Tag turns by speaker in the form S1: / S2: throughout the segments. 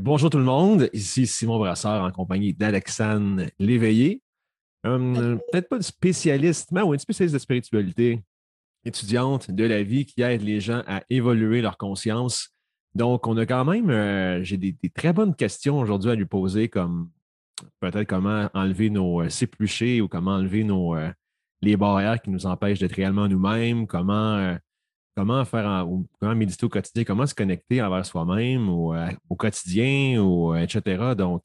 S1: bonjour tout le monde. Ici Simon Brasseur en compagnie d'Alexandre Léveillé. Peut-être pas de spécialiste, mais oui, une spécialiste de spiritualité, étudiante de la vie qui aide les gens à évoluer leur conscience. Donc, on a quand même, euh, j'ai des, très bonnes questions aujourd'hui à lui poser, comme peut-être comment enlever nos euh, ou comment enlever nos, euh, les barrières qui nous empêchent d'être réellement nous-mêmes, comment euh, comment faire, comment méditer au quotidien, comment se connecter envers soi-même ou, euh, au quotidien, ou, euh, etc. Donc,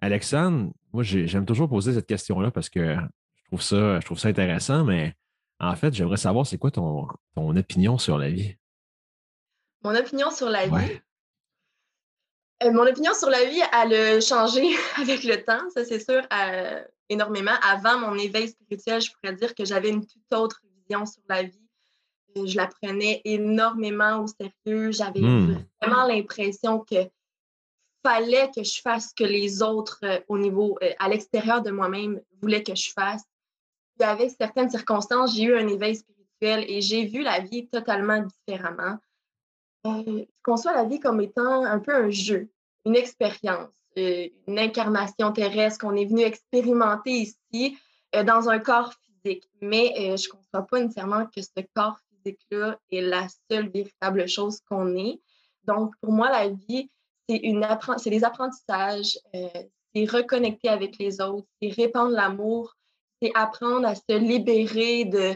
S1: Alexandre, moi, j'aime toujours poser cette question-là parce que je trouve ça, je trouve ça intéressant, mais en fait, j'aimerais savoir c'est quoi ton, ton opinion sur la vie?
S2: Mon opinion sur la vie? Euh, mon opinion sur la vie, elle a changé avec le temps, ça c'est sûr, énormément. Avant mon éveil spirituel, je pourrais dire que j'avais une toute autre vision sur la vie je la prenais énormément au sérieux. J'avais hmm. vraiment l'impression que fallait que je fasse ce que les autres euh, au niveau, euh, à l'extérieur de moi-même, voulaient que je fasse. Puis avec certaines circonstances, j'ai eu un éveil spirituel et j'ai vu la vie totalement différemment. Euh, je conçois la vie comme étant un peu un jeu, une expérience, une incarnation terrestre qu'on est venu expérimenter ici dans un corps physique. Mais je ne conçois pas nécessairement que ce corps là est la seule véritable chose qu'on est. Donc, pour moi, la vie, c'est c'est des apprentissages, euh, c'est reconnecter avec les autres, c'est répandre l'amour, c'est apprendre à se libérer de,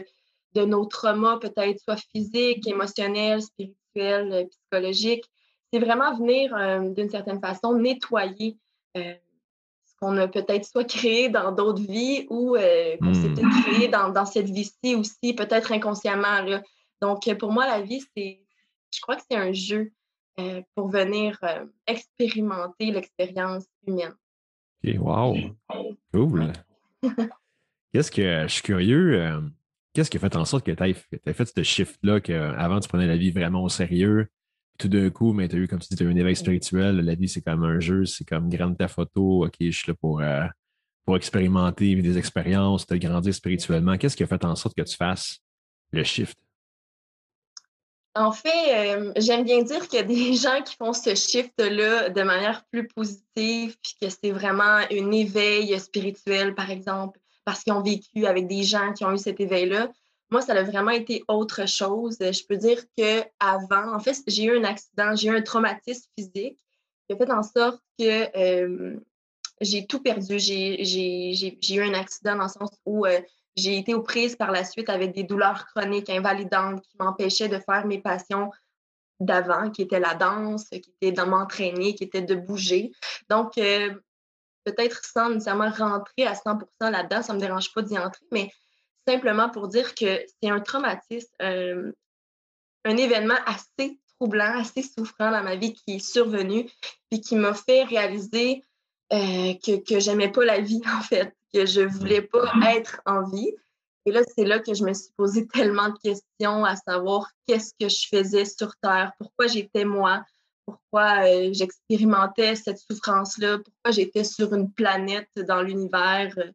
S2: de nos traumas, peut-être soit physiques, émotionnels, spirituels, euh, psychologiques. C'est vraiment venir, euh, d'une certaine façon, nettoyer ce qu'on a peut-être soit créé dans d'autres vies ou qu'on s'est hmm. peut-être créé dans, dans cette vie-ci aussi, peut-être inconsciemment. Là. Donc, pour moi, la vie, c'est, je crois que c'est un jeu euh, pour venir euh, expérimenter l'expérience humaine.
S1: OK, wow. Cool. Qu'est-ce que je suis curieux, euh, qu'est-ce qui a fait en sorte que tu aies, fait ce shift-là, qu'avant tu prenais la vie vraiment au sérieux, tout d'un coup, mais tu as eu, comme tu dis, tu as eu un éveil spirituel, la vie c'est comme un jeu, c'est comme grande ta photo, OK, je suis là pour, pour expérimenter, vivre des expériences, te grandir spirituellement. Qu'est-ce qui a fait en sorte que tu fasses le shift?
S2: En fait, euh, j'aime bien dire qu'il y a des gens qui font ce shift-là de manière plus positive, puis que c'est vraiment un éveil spirituel, par exemple, parce qu'ils ont vécu avec des gens qui ont eu cet éveil-là. Moi, ça a vraiment été autre chose. Je peux dire que avant, en fait, j'ai eu un accident, j'ai eu un traumatisme physique qui a fait en sorte que euh, j'ai tout perdu. J'ai eu un accident dans le sens où euh, j'ai été aux prises par la suite avec des douleurs chroniques invalidantes qui m'empêchaient de faire mes passions d'avant, qui étaient la danse, qui était de m'entraîner, qui était de bouger. Donc, euh, peut-être sans nécessairement rentrer à 100% là-dedans, ça ne me dérange pas d'y entrer, mais simplement pour dire que c'est un traumatisme, euh, un événement assez troublant, assez souffrant dans ma vie qui est survenu, et qui m'a fait réaliser euh, que, que j'aimais pas la vie, en fait que je voulais pas être en vie. Et là, c'est là que je me suis posé tellement de questions à savoir qu'est-ce que je faisais sur Terre, pourquoi j'étais moi, pourquoi euh, j'expérimentais cette souffrance-là, pourquoi j'étais sur une planète dans l'univers euh,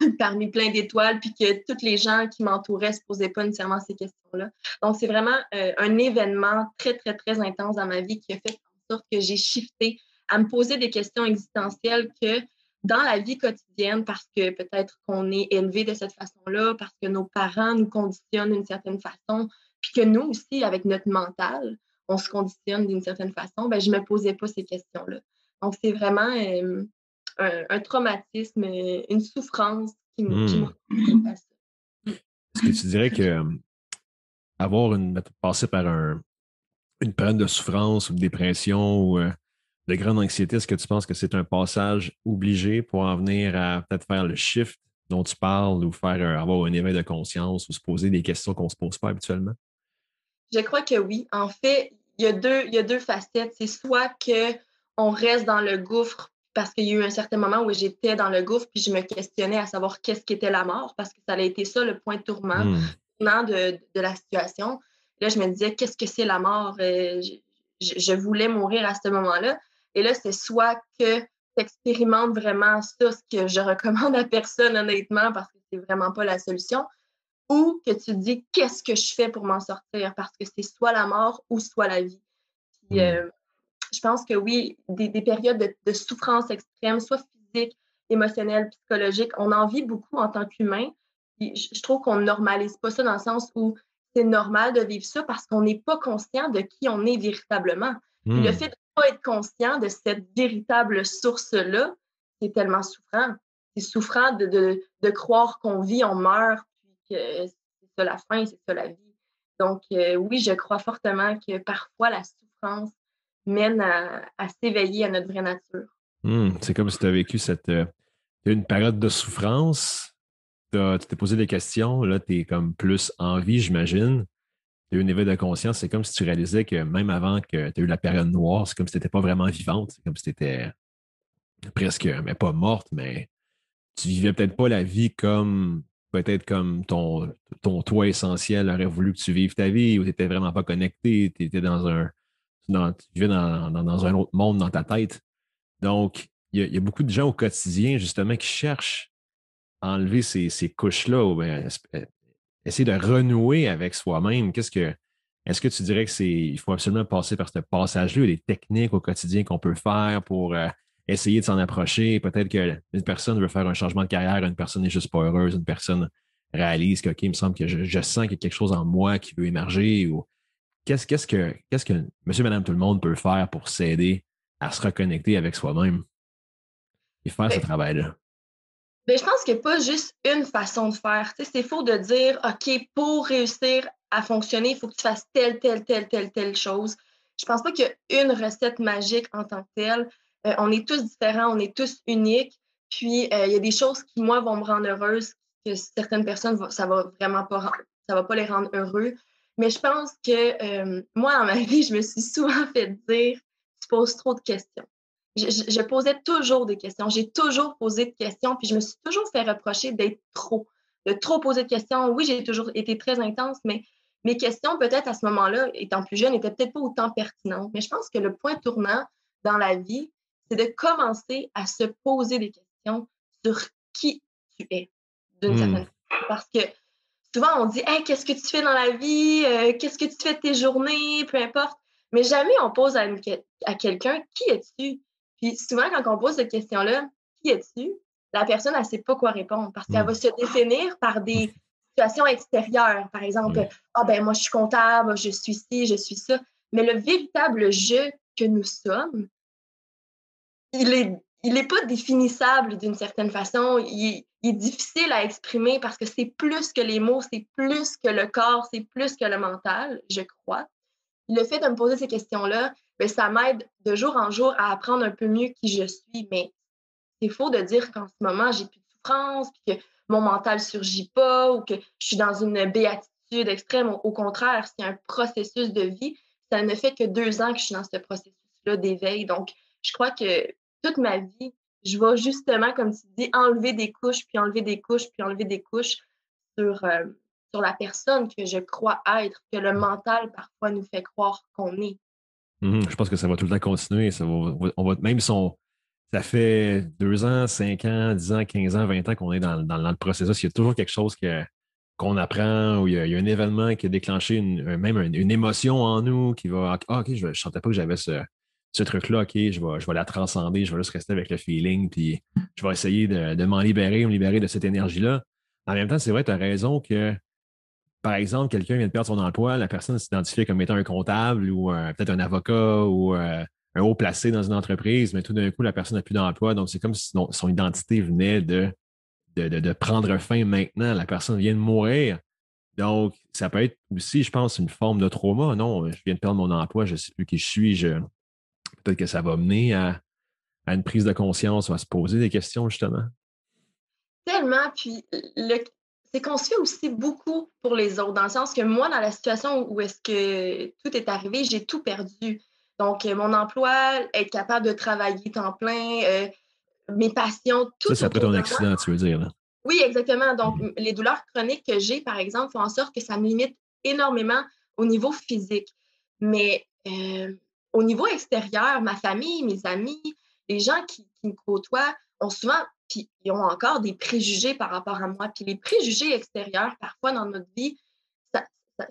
S2: parmi plein d'étoiles, puis que tous les gens qui m'entouraient ne se posaient pas nécessairement ces questions-là. Donc, c'est vraiment euh, un événement très, très, très intense dans ma vie qui a fait en sorte que j'ai shifté à me poser des questions existentielles que dans la vie quotidienne parce que peut-être qu'on est élevé de cette façon-là, parce que nos parents nous conditionnent d'une certaine façon, puis que nous aussi, avec notre mental, on se conditionne d'une certaine façon, ben, je ne me posais pas ces questions-là. Donc, c'est vraiment euh, un, traumatisme, une souffrance qui m'a
S1: mmh. à ça. Est-ce que tu dirais que euh, avoir une, passer par un, une période de souffrance ou de dépression ou euh, de grande anxiété, est-ce que tu penses que c'est un passage obligé pour en venir à peut-être faire le shift dont tu parles ou faire avoir un éveil de conscience ou se poser des questions qu'on ne se pose pas habituellement?
S2: Je crois que oui. En fait, il y a deux, il y a deux facettes. C'est soit qu'on reste dans le gouffre parce qu'il y a eu un certain moment où j'étais dans le gouffre puis je me questionnais à savoir qu'est-ce qu'était la mort parce que ça a été ça le point tourment hmm. de, de, la situation. Là, je me disais, qu'est-ce que c'est la mort? Euh, je, voulais mourir à ce moment-là. Et là, c'est soit que tu expérimentes vraiment ça, ce que je recommande à personne, honnêtement, parce que c'est vraiment pas la solution, ou que tu te dis qu'est-ce que je fais pour m'en sortir, parce que c'est soit la mort ou soit la vie. Puis, mmh. euh, je pense que oui, des, périodes de, souffrance extrême, soit physique, émotionnelle, psychologique, on en vit beaucoup en tant qu'humain. Je, je trouve qu'on ne normalise pas ça dans le sens où c'est normal de vivre ça parce qu'on n'est pas conscient de qui on est véritablement. le hmm. fait de pas être conscient de cette véritable source-là, c'est tellement souffrant. C'est souffrant de, de, croire qu'on vit, on meurt, puis que c'est ça la fin, c'est ça la vie. Donc, euh, oui, je crois fortement que parfois la souffrance mène à, s'éveiller à notre vraie nature.
S1: Hmm, c'est comme si tu as vécu cette, euh, une période de souffrance, tu t'es posé des questions, là, tu es comme plus en vie, j'imagine. Tu as eu un éveil de conscience. C'est comme si tu réalisais que même avant que tu aies eu la période noire, c'est comme si tu n'étais pas vraiment vivante. C'est comme si tu étais presque, mais pas morte, mais tu vivais peut-être pas la vie comme peut-être comme ton, ton toi essentiel aurait voulu que tu vives ta vie, ou tu n'étais vraiment pas connecté, tu étais dans un. tu vivais dans, dans, un autre monde dans ta tête. Donc, il y, a beaucoup de gens au quotidien, justement, qui cherchent à enlever ces, ces couches-là, ou essayer de renouer avec soi-même. Qu'est-ce que. Est-ce que tu dirais que c'est. Il faut absolument passer par ce passage-là, des techniques au quotidien qu'on peut faire pour euh, essayer de s'en approcher. Peut-être qu'une personne veut faire un changement de carrière, une personne n'est juste pas heureuse, une personne réalise que, OK, il me semble que je, sens qu'il y a quelque chose en moi qui veut émerger. Ou qu'est-ce, qu'est-ce que, qu'est-ce que monsieur, madame, tout le monde peut faire pour s'aider à se reconnecter avec soi-même et faire ce ben, travail-là?
S2: Ben, je pense qu'il n'y a pas juste une façon de faire. c'est faux de dire, OK, pour réussir à fonctionner, il faut que tu fasses telle, telle, telle, telle, telle chose. Je ne pense pas qu'il y a une recette magique en tant que telle. Euh, on est tous différents, on est tous uniques. Puis, euh, il y a des choses qui, moi, vont me rendre heureuse, que certaines personnes, ça va vraiment pas, ça va pas les rendre heureux. Mais je pense que euh, moi, dans ma vie, je me suis souvent fait dire tu poses trop de questions. Je, posais toujours des questions. J'ai toujours posé de questions, puis je me suis toujours fait reprocher d'être trop, de trop poser de questions. Oui, j'ai toujours été très intense, mais mes questions, peut-être à ce moment-là, étant plus jeune, n'étaient peut-être pas autant pertinentes. Mais je pense que le point tournant dans la vie, c'est de commencer à se poser des questions sur qui tu es, d'une certaine hmm. façon. Parce que souvent, on dit hey, qu'est-ce que tu fais dans la vie? Euh, Qu'est-ce que tu fais de tes journées? Peu importe. Mais jamais on pose à, à quelqu'un qui es-tu? Puis souvent, quand on pose cette question-là, qui es-tu? La personne, elle ne sait pas quoi répondre parce qu'elle hmm. va se définir par des situations extérieures. Par exemple, ah ben moi, je suis comptable, je suis ci, je suis ça. Mais le véritable jeu que nous sommes, il est, il n'est pas définissable d'une certaine façon. Il, est difficile à exprimer parce que c'est plus que les mots, c'est plus que le corps, c'est plus que le mental, je crois. Le fait de me poser ces questions-là, ben, ça m'aide de jour en jour à apprendre un peu mieux qui je suis. Mais c'est faux de dire qu'en ce moment, j'ai plus de souffrance, que mon mental ne surgit pas ou que je suis dans une béatitude extrême. Au, au contraire, c'est un processus de vie. Ça ne fait que deux ans que je suis dans ce processus-là d'éveil. Donc, je crois que toute ma vie, je vais justement, comme tu dis, enlever des couches, puis enlever des couches, puis enlever des couches sur, euh, sur la personne que je crois être, que le mental parfois nous fait croire qu'on est.
S1: Mmh je pense que ça va tout le temps continuer. Ça on va, même si ça fait deux ans, cinq ans, dix ans, quinze ans, vingt ans qu'on est dans, le processus, il y a toujours quelque chose qu'on apprend ou il y, a, un événement qui a déclenché une, même une, émotion en nous qui va Ah, OK, je ne sentais pas que j'avais ce, ce truc-là, OK, je vais, je vais la transcender, je vais juste rester avec le feeling, puis je vais essayer de, m'en libérer, me libérer de cette énergie-là. En même temps, c'est vrai, tu as raison que, par exemple, quelqu'un vient de perdre son emploi, la personne s'identifie comme étant un comptable ou euh, peut-être un avocat ou euh, un haut placé dans une entreprise, mais tout d'un coup, la personne n'a plus d'emploi. Donc, c'est comme si son, identité venait de, de, de, prendre fin maintenant. La personne vient de mourir. Donc, ça peut être aussi, je pense, une forme de trauma. Non, je viens de perdre mon emploi, je ne sais plus qui je suis, je, peut-être que ça va mener à, une prise de conscience ou à se poser des questions, justement.
S2: Tellement. Puis, c'est qu'on se fait aussi beaucoup pour les autres, dans le sens que moi, dans la situation où est-ce que tout est arrivé, j'ai tout perdu. Donc, euh, mon emploi, être capable de travailler temps plein, euh, mes passions, tout.
S1: Ça, c'est après ton accident, tu veux dire. Là.
S2: Oui, exactement. Donc, mmh. les douleurs chroniques que j'ai, par exemple, font en sorte que ça me limite énormément au niveau physique. Mais euh, au niveau extérieur, ma famille, mes amis, les gens qui, me côtoient ont souvent, puis ils ont encore des préjugés par rapport à moi. Puis les préjugés extérieurs, parfois dans notre vie,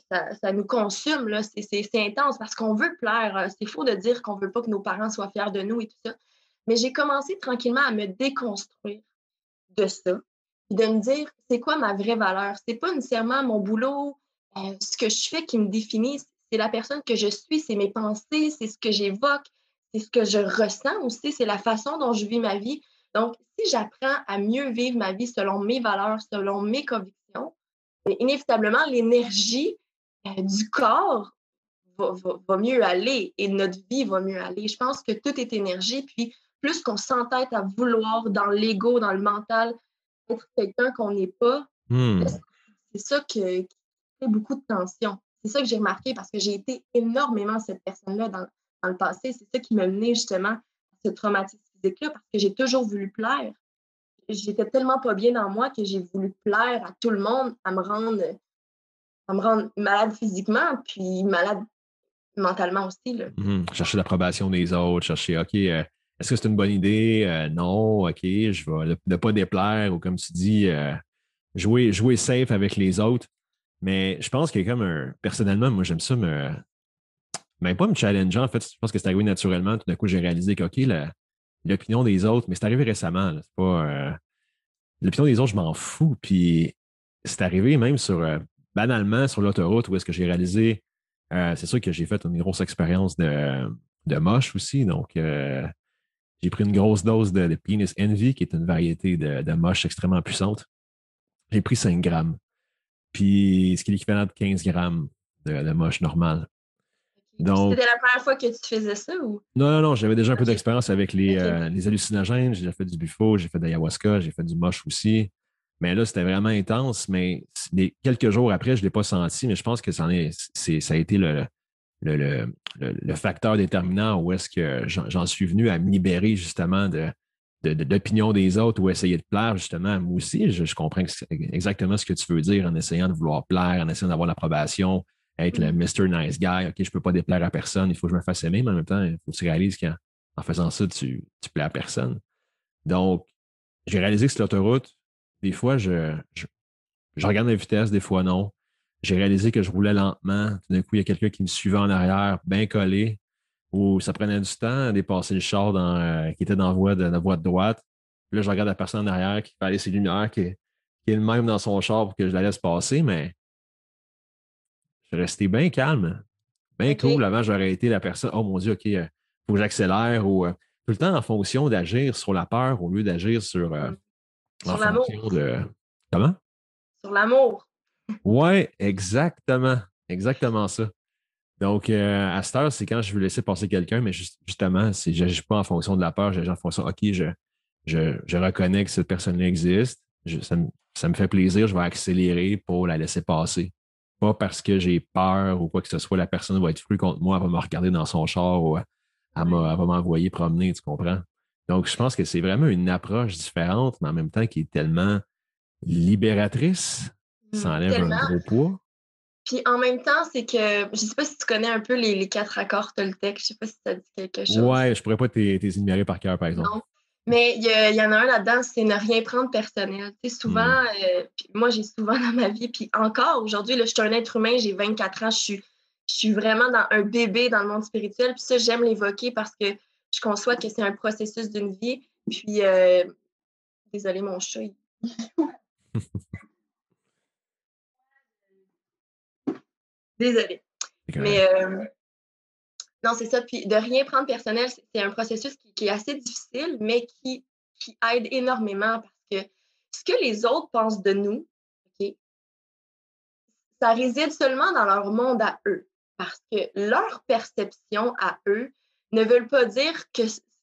S2: ça, nous consume, là. C'est, intense parce qu'on veut plaire. C'est faux de dire qu'on veut pas que nos parents soient fiers de nous et tout ça. Mais j'ai commencé tranquillement à me déconstruire de ça, de me dire c'est quoi ma vraie valeur? C'est pas nécessairement mon boulot, euh, ce que je fais qui me définit, c'est la personne que je suis, c'est mes pensées, c'est ce que j'évoque, c'est ce que je ressens aussi, c'est la façon dont je vis ma vie. Donc, j'apprends à mieux vivre ma vie selon mes valeurs, selon mes convictions, inévitablement, l'énergie euh, du corps va, mieux aller et notre vie va mieux aller. Je pense que tout est énergie. Puis, plus qu'on s'entête à vouloir dans l'ego, dans le mental, être quelqu'un qu'on n'est pas, hmm. c'est ça qui fait beaucoup de tension. C'est ça que j'ai remarqué parce que j'ai été énormément cette personne-là dans, le passé. C'est ça qui m'a mené justement à ce traumatisme physique-là parce que j'ai toujours voulu plaire. J'étais tellement pas bien dans moi que j'ai voulu plaire à tout le monde, à me rendre, à me rendre malade physiquement, puis malade mentalement aussi. Là.
S1: Hmm. chercher l'approbation des autres, chercher, OK, euh, est-ce que c'est une bonne idée? Euh, non, OK, je vais ne pas déplaire ou comme tu dis, euh, jouer, jouer safe avec les autres. Mais je pense que comme un. Personnellement, moi, j'aime ça me. Même pas me challenger, en fait. Je pense que c'est arrivé naturellement. Tout d'un coup, j'ai réalisé que, OK, l'opinion des autres, mais c'est arrivé récemment. C'est pas. Euh, l'opinion des autres, je m'en fous. Puis c'est arrivé même sur. banalement, sur l'autoroute, où est-ce que j'ai réalisé. c'est sûr que j'ai fait une grosse expérience de, de moche aussi. Donc, j'ai pris une grosse dose de, Penis Envy, qui est une variété de, de moche extrêmement puissante. J'ai pris 5 grammes. Puis, ce qui est l'équivalent de 15 grammes de, de moche normal.
S2: Donc, C'était la première fois que tu faisais ça ou?
S1: Non, non, non. J'avais déjà un peu d'expérience avec les, euh, les hallucinogènes. J'ai déjà fait du buffo, j'ai fait de l'ayahuasca, j'ai fait du moche aussi. Mais là, c'était vraiment intense. Mais quelques jours après, je ne l'ai pas senti, mais je pense que ça, en est, ça a été le, le, facteur déterminant où est-ce que j'en suis venu à me libérer justement de, d'opinion des autres ou essayer de plaire, justement, moi aussi, je, comprends exactement ce que tu veux dire en essayant de vouloir plaire, en essayant d'avoir l'approbation, être le Mr. Nice Guy. OK, je ne peux pas déplaire à personne, il faut que je me fasse aimer, mais en même temps, il faut que tu réalises qu'en faisant ça, tu ne plais à personne. Donc, j'ai réalisé que sur l'autoroute, des fois, je, je, je, regarde la vitesse, des fois non. J'ai réalisé que je roulais lentement. Tout d'un coup, il y a quelqu'un qui me suivait en arrière, bien collé, où ça prenait du temps à dépasser le char euh, qui était dans la voie de, la voie de droite. Puis là, je regarde la personne en arrière qui fait aller ses lumières, qui est, le même dans son char pour que je la laisse passer, mais je restais bien calme, bien cool. Avant, j'aurais été la personne, oh mon Dieu, OK, il euh, faut que j'accélère ou euh, tout le temps en fonction d'agir sur la peur au lieu d'agir sur.
S2: sur l'amour.
S1: Comment?
S2: Sur l'amour.
S1: Oui, exactement. Exactement ça. Donc, euh, à cette heure, c'est quand je veux laisser passer quelqu'un, mais justement, je n'agis pas en fonction de la peur, j'agis en fonction, OK, je, je, reconnais que cette personne-là existe, ça, me, fait plaisir, je vais accélérer pour la laisser passer. Pas parce que j'ai peur ou quoi que ce soit, la personne va être fru contre moi, elle va me regarder dans son char ou elle, elle va m'envoyer promener, tu comprends? Donc, je pense que c'est vraiment une approche différente, mais en même temps qui est tellement libératrice ça mmh, enlève un gros poids.
S2: Puis en même temps, c'est que je ne sais pas si tu connais un peu les, quatre accords Toltec. Je ne sais pas si ça dit quelque chose.
S1: Ouais, je pourrais pas t'énumérer par cœur, par exemple. Non.
S2: Mais il y, en a un là-dedans, c'est ne rien prendre personnel. Tu sais, souvent, mmh. euh, moi, j'ai souvent dans ma vie, puis encore aujourd'hui, je suis un être humain, j'ai 24 ans, je suis, je suis vraiment dans un bébé dans le monde spirituel. Puis ça, j'aime l'évoquer parce que je conçois que c'est un processus d'une vie. Puis, euh, désolé, mon chat. Désolée. Mais euh, non, c'est ça. Puis de rien prendre personnel, c'est un processus qui, est assez difficile, mais qui, qui aide énormément parce que ce que les autres pensent de nous, ça réside seulement dans leur monde à eux. Parce que leur perception à eux ne veulent pas dire que,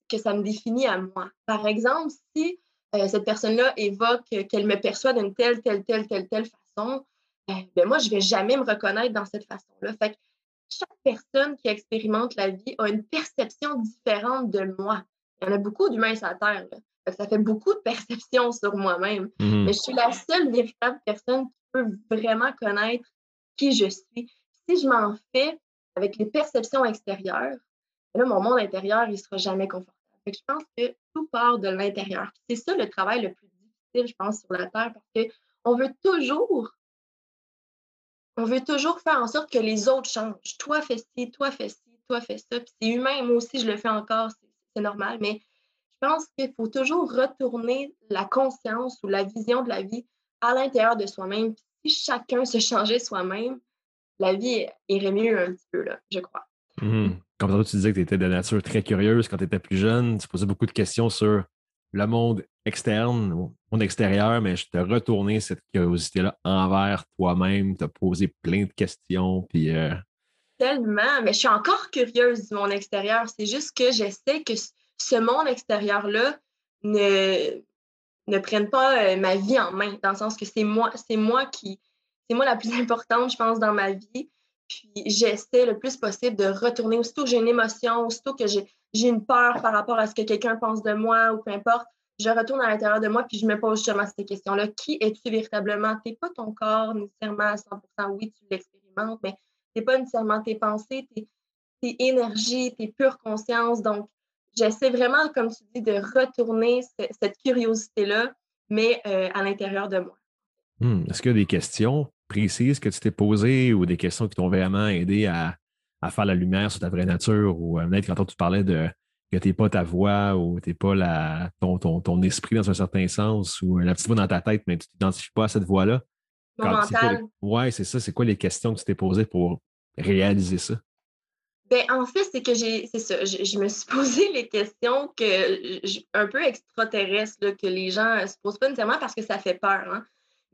S2: que ça me définit à moi. Par exemple, si euh, cette personne-là évoque qu'elle me perçoit d'une telle, telle, telle, telle, telle façon, ben moi, je ne vais jamais me reconnaître dans cette façon-là. Fait que chaque personne qui expérimente la vie a une perception différente de moi. Il y en a beaucoup d'humains sur la Terre. ça fait beaucoup de perceptions sur moi-même. Mm-hmm. Mais je suis la seule véritable personne qui peut vraiment connaître qui je suis. Si je m'en fais avec les perceptions extérieures, là, mon monde intérieur, il ne sera jamais confortable. Fait je pense que tout part de l'intérieur. C'est ça le travail le plus difficile, je pense, sur la Terre, parce qu'on veut toujours on veut toujours faire en sorte que les autres changent. Toi, fais ci, toi, fais ci, toi, fais ça. Puis c'est humain, moi aussi, je le fais encore, c'est normal. Mais je pense qu'il faut toujours retourner la conscience ou la vision de la vie à l'intérieur de soi-même. Si chacun se changeait soi-même, la vie irait mieux un petit peu, là, je crois.
S1: Mmh. Comme tu disais que tu étais de nature très curieuse quand tu étais plus jeune. Tu posais beaucoup de questions sur le monde externe, monde extérieur, mais je t'ai retourné cette curiosité-là envers toi-même, t'as posé plein de questions, puis... Euh,
S2: Tellement, mais je suis encore curieuse du monde extérieur. C'est juste que j'essaie que ce monde extérieur-là ne, ne prenne pas euh, ma vie en main, dans le sens que c'est moi, c'est moi qui, c'est moi la plus importante, je pense, dans ma vie. Puis j'essaie le plus possible de retourner. Aussitôt que j'ai une émotion, aussitôt que j'ai, une peur par rapport à ce que quelqu'un pense de moi ou peu importe, je retourne à l'intérieur de moi puis je me pose justement ces questions-là. Qui es-tu véritablement? Tu n'es pas ton corps nécessairement à 100% Oui, tu l'expérimentes, mais tu n'es pas nécessairement tes pensées, tes, énergies, tes pures consciences. Donc, j'essaie vraiment, comme tu dis, de retourner cette curiosité-là, mais euh, à l'intérieur de moi.
S1: Hmm. Est-ce qu'il y a des questions précises que tu t'es posées ou des questions qui t'ont vraiment aidé à, faire la lumière sur ta vraie nature ou peut-être quand tu parlais de que tu n'es pas ta voix ou tu n'es pas la, ton, ton, esprit dans un certain sens ou la petite voix dans ta tête, mais tu ne t'identifies pas à cette voix-là. Oui, c'est ça. C'est quoi les questions que tu t'es posées pour réaliser ça?
S2: Ben, en fait, c'est que j'ai, c'est ça, je, me suis posé les questions que, un peu extraterrestres, que les gens ne se posent pas nécessairement parce que ça fait peur. Hein.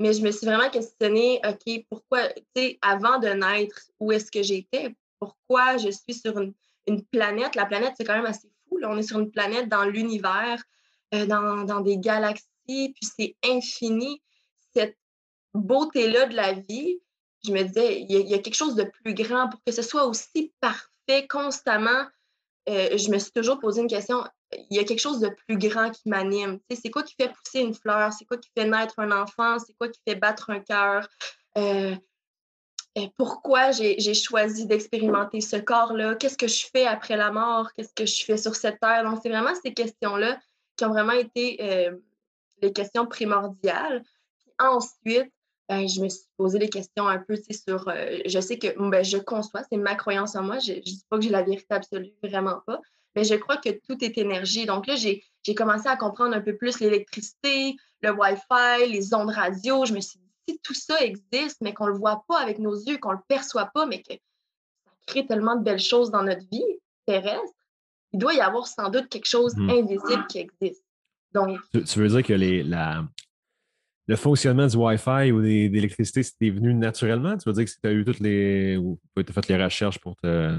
S2: Mais je me suis vraiment questionnée, OK, pourquoi, tu sais, avant de naître, où est-ce que j'étais? Pourquoi je suis sur une, planète? La planète, c'est quand même assez On est sur une planète dans l'univers, euh, dans, des galaxies, puis c'est infini. Cette beauté-là de la vie, je me disais, il y, a quelque chose de plus grand pour que ce soit aussi parfait constamment. Euh, je me suis toujours posé une question il y a quelque chose de plus grand qui m'anime. C'est quoi qui fait pousser une fleur? C'est quoi qui fait naître un enfant? C'est quoi qui fait battre un cœur? Euh, pourquoi j'ai choisi d'expérimenter ce corps-là? Qu'est-ce que je fais après la mort? Qu'est-ce que je fais sur cette terre? Donc, c'est vraiment ces questions-là qui ont vraiment été euh, les questions primordiales. ensuite, ben, je me suis posé des questions un peu sur. je sais que ben, je conçois, c'est ma croyance en moi. Je ne dis pas que j'ai la vérité absolue, vraiment pas mais je crois que tout est énergie. Donc là, j'ai commencé à comprendre un peu plus l'électricité, le Wi-Fi, les ondes radio. Je me suis si tout ça existe, mais qu'on ne le voit pas avec nos yeux, qu'on ne le perçoit pas, mais que ça crée tellement de belles choses dans notre vie terrestre, il doit y avoir sans doute quelque chose d'invisible hmm. qui existe. Donc,
S1: tu, veux dire que les, la, le fonctionnement du Wi-Fi ou des, d'électricité, c'était venu naturellement? Tu veux dire que tu as eu toutes les. ou tu as fait les recherches pour te.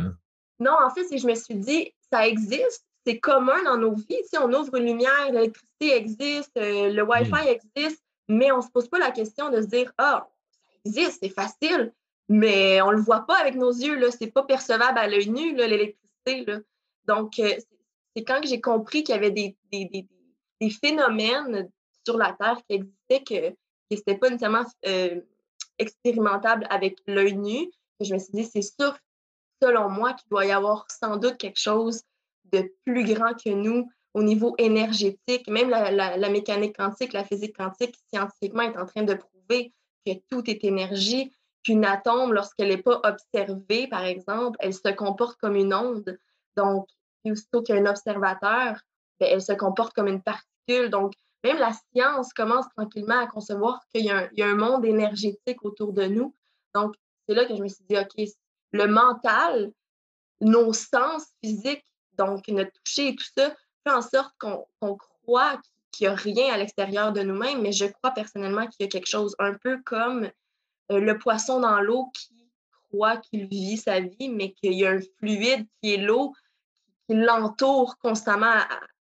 S2: Non, en fait, je me suis dit, ça existe, c'est commun dans nos vies. Si on ouvre une lumière, l'électricité existe, euh, le Wi-Fi mm. existe, mais on ne se pose pas la question de se dire Ah, ça existe, c'est facile, mais on ne le voit pas avec nos yeux, ce n'est pas percevable à l'œil nu, l'électricité. Donc, euh, c'est quand j'ai compris qu'il y avait des, phénomènes sur la Terre qui existaient que, que ce n'était pas nécessairement euh, expérimentable avec l'œil nu. Que je me suis dit, c'est sûr selon moi, qu'il doit y avoir sans doute quelque chose de plus grand que nous au niveau énergétique. Même la, mécanique quantique, la physique quantique, scientifiquement, est en train de prouver que tout est énergie, qu'une atome, lorsqu'elle n'est pas observée, par exemple, elle se comporte comme une onde. Donc, aussitôt qu'il y a un observateur, ben, elle se comporte comme une particule. Donc, même la science commence tranquillement à concevoir qu'il y, y, a un monde énergétique autour de nous. Donc, c'est là que je me suis dit, OK, le mental, nos sens physiques, donc notre toucher et tout ça, fait en sorte qu'on croit qu'il n'y a rien à l'extérieur de nous-mêmes, mais je crois personnellement qu'il y a quelque chose un peu comme euh, le poisson dans l'eau qui croit qu'il vit sa vie, mais qu'il y a un fluide qui est l'eau qui l'entoure constamment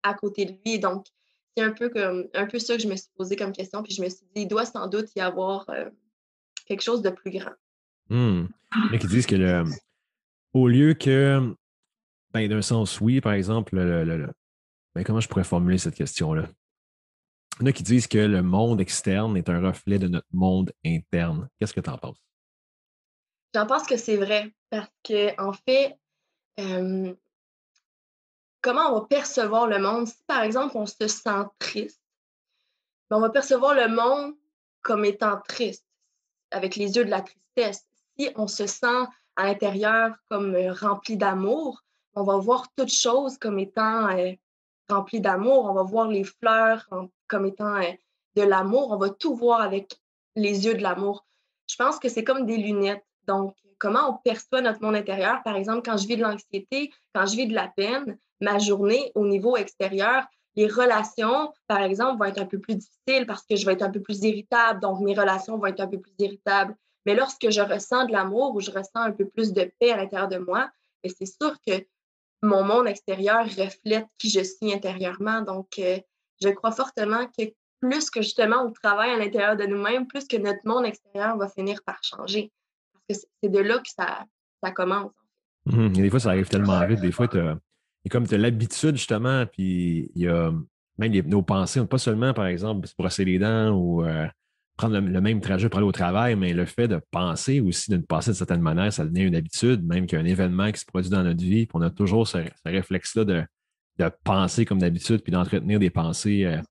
S2: à, côté de lui. Donc, c'est un peu comme un peu ça que je me suis posé comme question, puis je me suis dit, il doit sans doute y avoir euh, quelque chose de plus grand.
S1: Mmh. Il y a qui disent que le, au lieu que, ben, d'un sens, oui, par exemple, le, ben, comment je pourrais formuler cette question-là? Il y en a qui disent que le monde externe est un reflet de notre monde interne. Qu'est-ce que tu en penses?
S2: J'en pense que c'est vrai parce que, en fait, comment on va percevoir le monde? Si, par exemple, on se sent triste, ben, on va percevoir le monde comme étant triste, avec les yeux de la tristesse si on se sent à l'intérieur comme euh, rempli d'amour, on va voir toute chose comme étant euh, rempli d'amour. On va voir les fleurs comme étant euh, de l'amour. On va tout voir avec les yeux de l'amour. Je pense que c'est comme des lunettes. Donc, comment on perçoit notre monde intérieur? Par exemple, quand je vis de l'anxiété, quand je vis de la peine, ma journée au niveau extérieur, les relations, par exemple, vont être un peu plus difficiles parce que je vais être un peu plus irritable. Donc, mes relations vont être un peu plus irritables. Mais lorsque je ressens de l'amour ou je ressens un peu plus de paix à l'intérieur de moi, ben, c'est sûr que mon monde extérieur reflète qui je suis intérieurement. Donc, euh, je crois fortement que plus que justement on travaille à l'intérieur de nous-mêmes, plus que notre monde extérieur va finir par changer. Parce que c'est de là que ça, ça commence.
S1: Mmh des fois, ça arrive tellement vite. Des fois, tu comme tu as l'habitude, justement, puis il y a même nos pensées, pas seulement, par exemple, se brosser les dents ou euh, prendre le, même trajet pour aller au travail, mais le fait de penser aussi, de passer de certaine manière, ça devient une habitude, même qu'un événement qui se produit dans notre vie, puis on a toujours ce, réflexe-là de, penser comme d'habitude, puis d'entretenir des pensées, euh,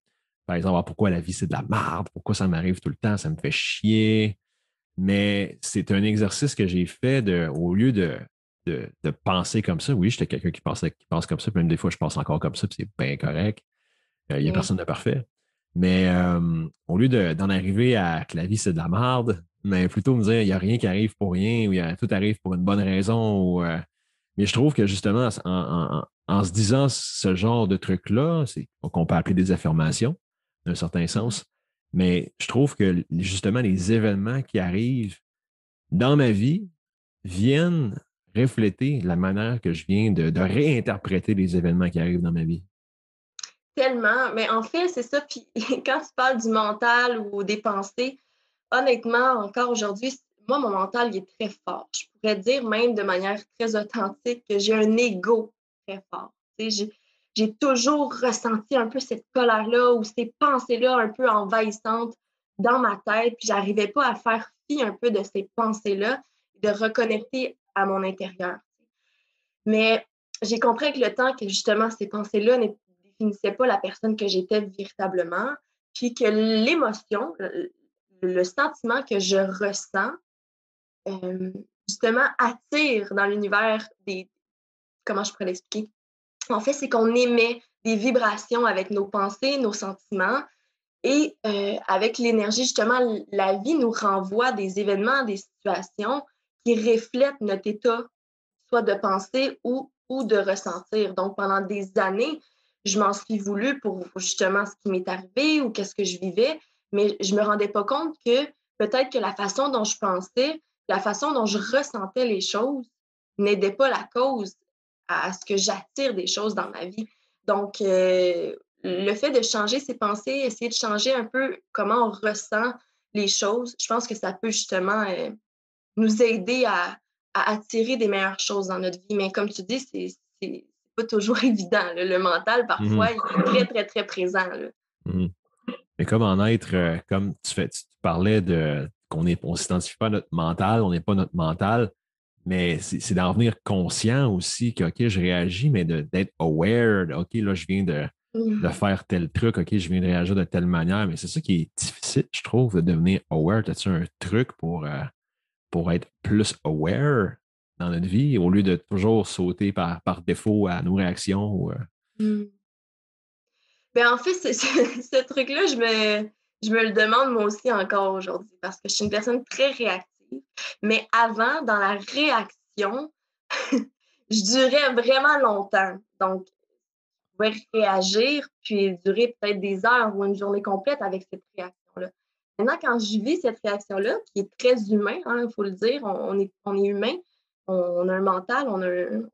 S1: par exemple, ah, pourquoi la vie c'est de la merde, pourquoi ça m'arrive tout le temps, ça me fait chier. Mais c'est un exercice que j'ai fait de, au lieu de, de, penser comme ça. Oui, j'étais quelqu'un qui, qui pense comme ça, puis même des fois, je pense encore comme ça, puis c'est bien correct. Euh, il n'y a personne de parfait. Mais euh, au lieu d'en arriver à que la vie, c'est de la merde, mais plutôt me dire, il n'y a rien qui arrive pour rien, ou tout arrive pour une bonne raison. Euh, mais je trouve que justement, en, se disant ce genre de truc-là, c'est qu'on peut appeler des affirmations, d'un certain sens, mais je trouve que justement, les événements qui arrivent dans ma vie viennent refléter la manière que je viens de réinterpréter les événements qui arrivent dans ma vie.
S2: Tellement. Mais en fait, c'est ça. Puis quand tu parles du mental ou des pensées, honnêtement, encore aujourd'hui, moi, mon mental, il est très fort. Je pourrais dire même de manière très authentique que j'ai un ego très fort. J'ai toujours ressenti un peu cette colère-là ou ces pensées-là un peu envahissantes dans ma tête. Puis j'arrivais pas à faire fi un peu de ces pensées-là, de reconnecter à mon intérieur. Mais j'ai compris avec le temps que justement ces pensées-là définissait pas la personne que j'étais véritablement, puis que l'émotion, le, sentiment que je ressens, euh, justement, attire dans l'univers des... Comment je pourrais l'expliquer? En fait, c'est qu'on émet des vibrations avec nos pensées, nos sentiments, et euh, avec l'énergie, justement, la vie nous renvoie des événements, des situations qui reflètent notre état, soit de pensée ou, ou de ressentir. Donc, pendant des années, je m'en suis voulu pour justement ce qui m'est arrivé ou qu'est-ce que je vivais, mais je me rendais pas compte que peut-être que la façon dont je pensais, la façon dont je ressentais les choses n'aidait pas la cause à ce que j'attire des choses dans ma vie. Donc, euh, le fait de changer ses pensées, essayer de changer un peu comment on ressent les choses, je pense que ça peut justement euh, nous aider à, à, attirer des meilleures choses dans notre vie. Mais comme tu dis, c'est pas toujours évident. Le mental, mmh parfois, il est très, très, très présent.
S1: Mmh Mais comme en être, euh, comme tu, fais, tu parlais de qu'on ne s'identifie pas à notre mental, on n'est pas notre mental, mais c'est d'en revenir conscient aussi que, OK, je réagis, mais d'être aware, OK, là, je viens de, mmh. de, faire tel truc, OK, je viens de réagir de telle manière. Mais c'est ça qui est difficile, je trouve, de devenir aware. As-tu un truc pour, euh, pour être plus aware? Dans notre vie au lieu de toujours sauter par, par défaut à nos réactions. Euh.
S2: Mmh. Ben, en fait, ce, truc-là, je me, je me le demande moi aussi encore aujourd'hui parce que je suis une personne très réactive. Mais avant, dans la réaction, je durais vraiment longtemps. Donc, je pouvais réagir puis durer peut-être des heures ou une journée complète avec cette réaction-là. Maintenant, quand je vis cette réaction-là, qui est très humain, il hein, faut le dire, on, est, on est humain, on, a un mental, on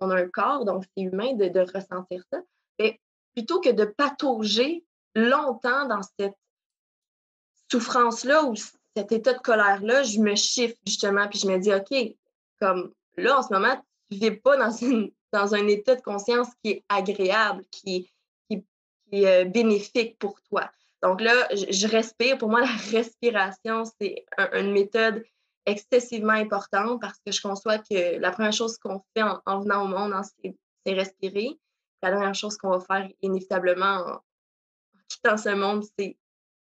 S2: a un, corps, donc c'est humain de, ressentir ça. Mais plutôt que de patauger longtemps dans cette souffrance-là ou cet état de colère-là, je me chiffre justement, puis je me dis, OK, comme là, en ce moment, tu ne vis pas dans un état de conscience qui est agréable, qui, qui, est euh, bénéfique pour toi. Donc là, je, respire. Pour moi, la respiration, c'est une méthode excessivement importante parce que je conçois que la première chose qu'on fait en, venant au monde, hein, c'est respirer. La dernière chose qu'on va faire inévitablement en, quittant ce monde, c'est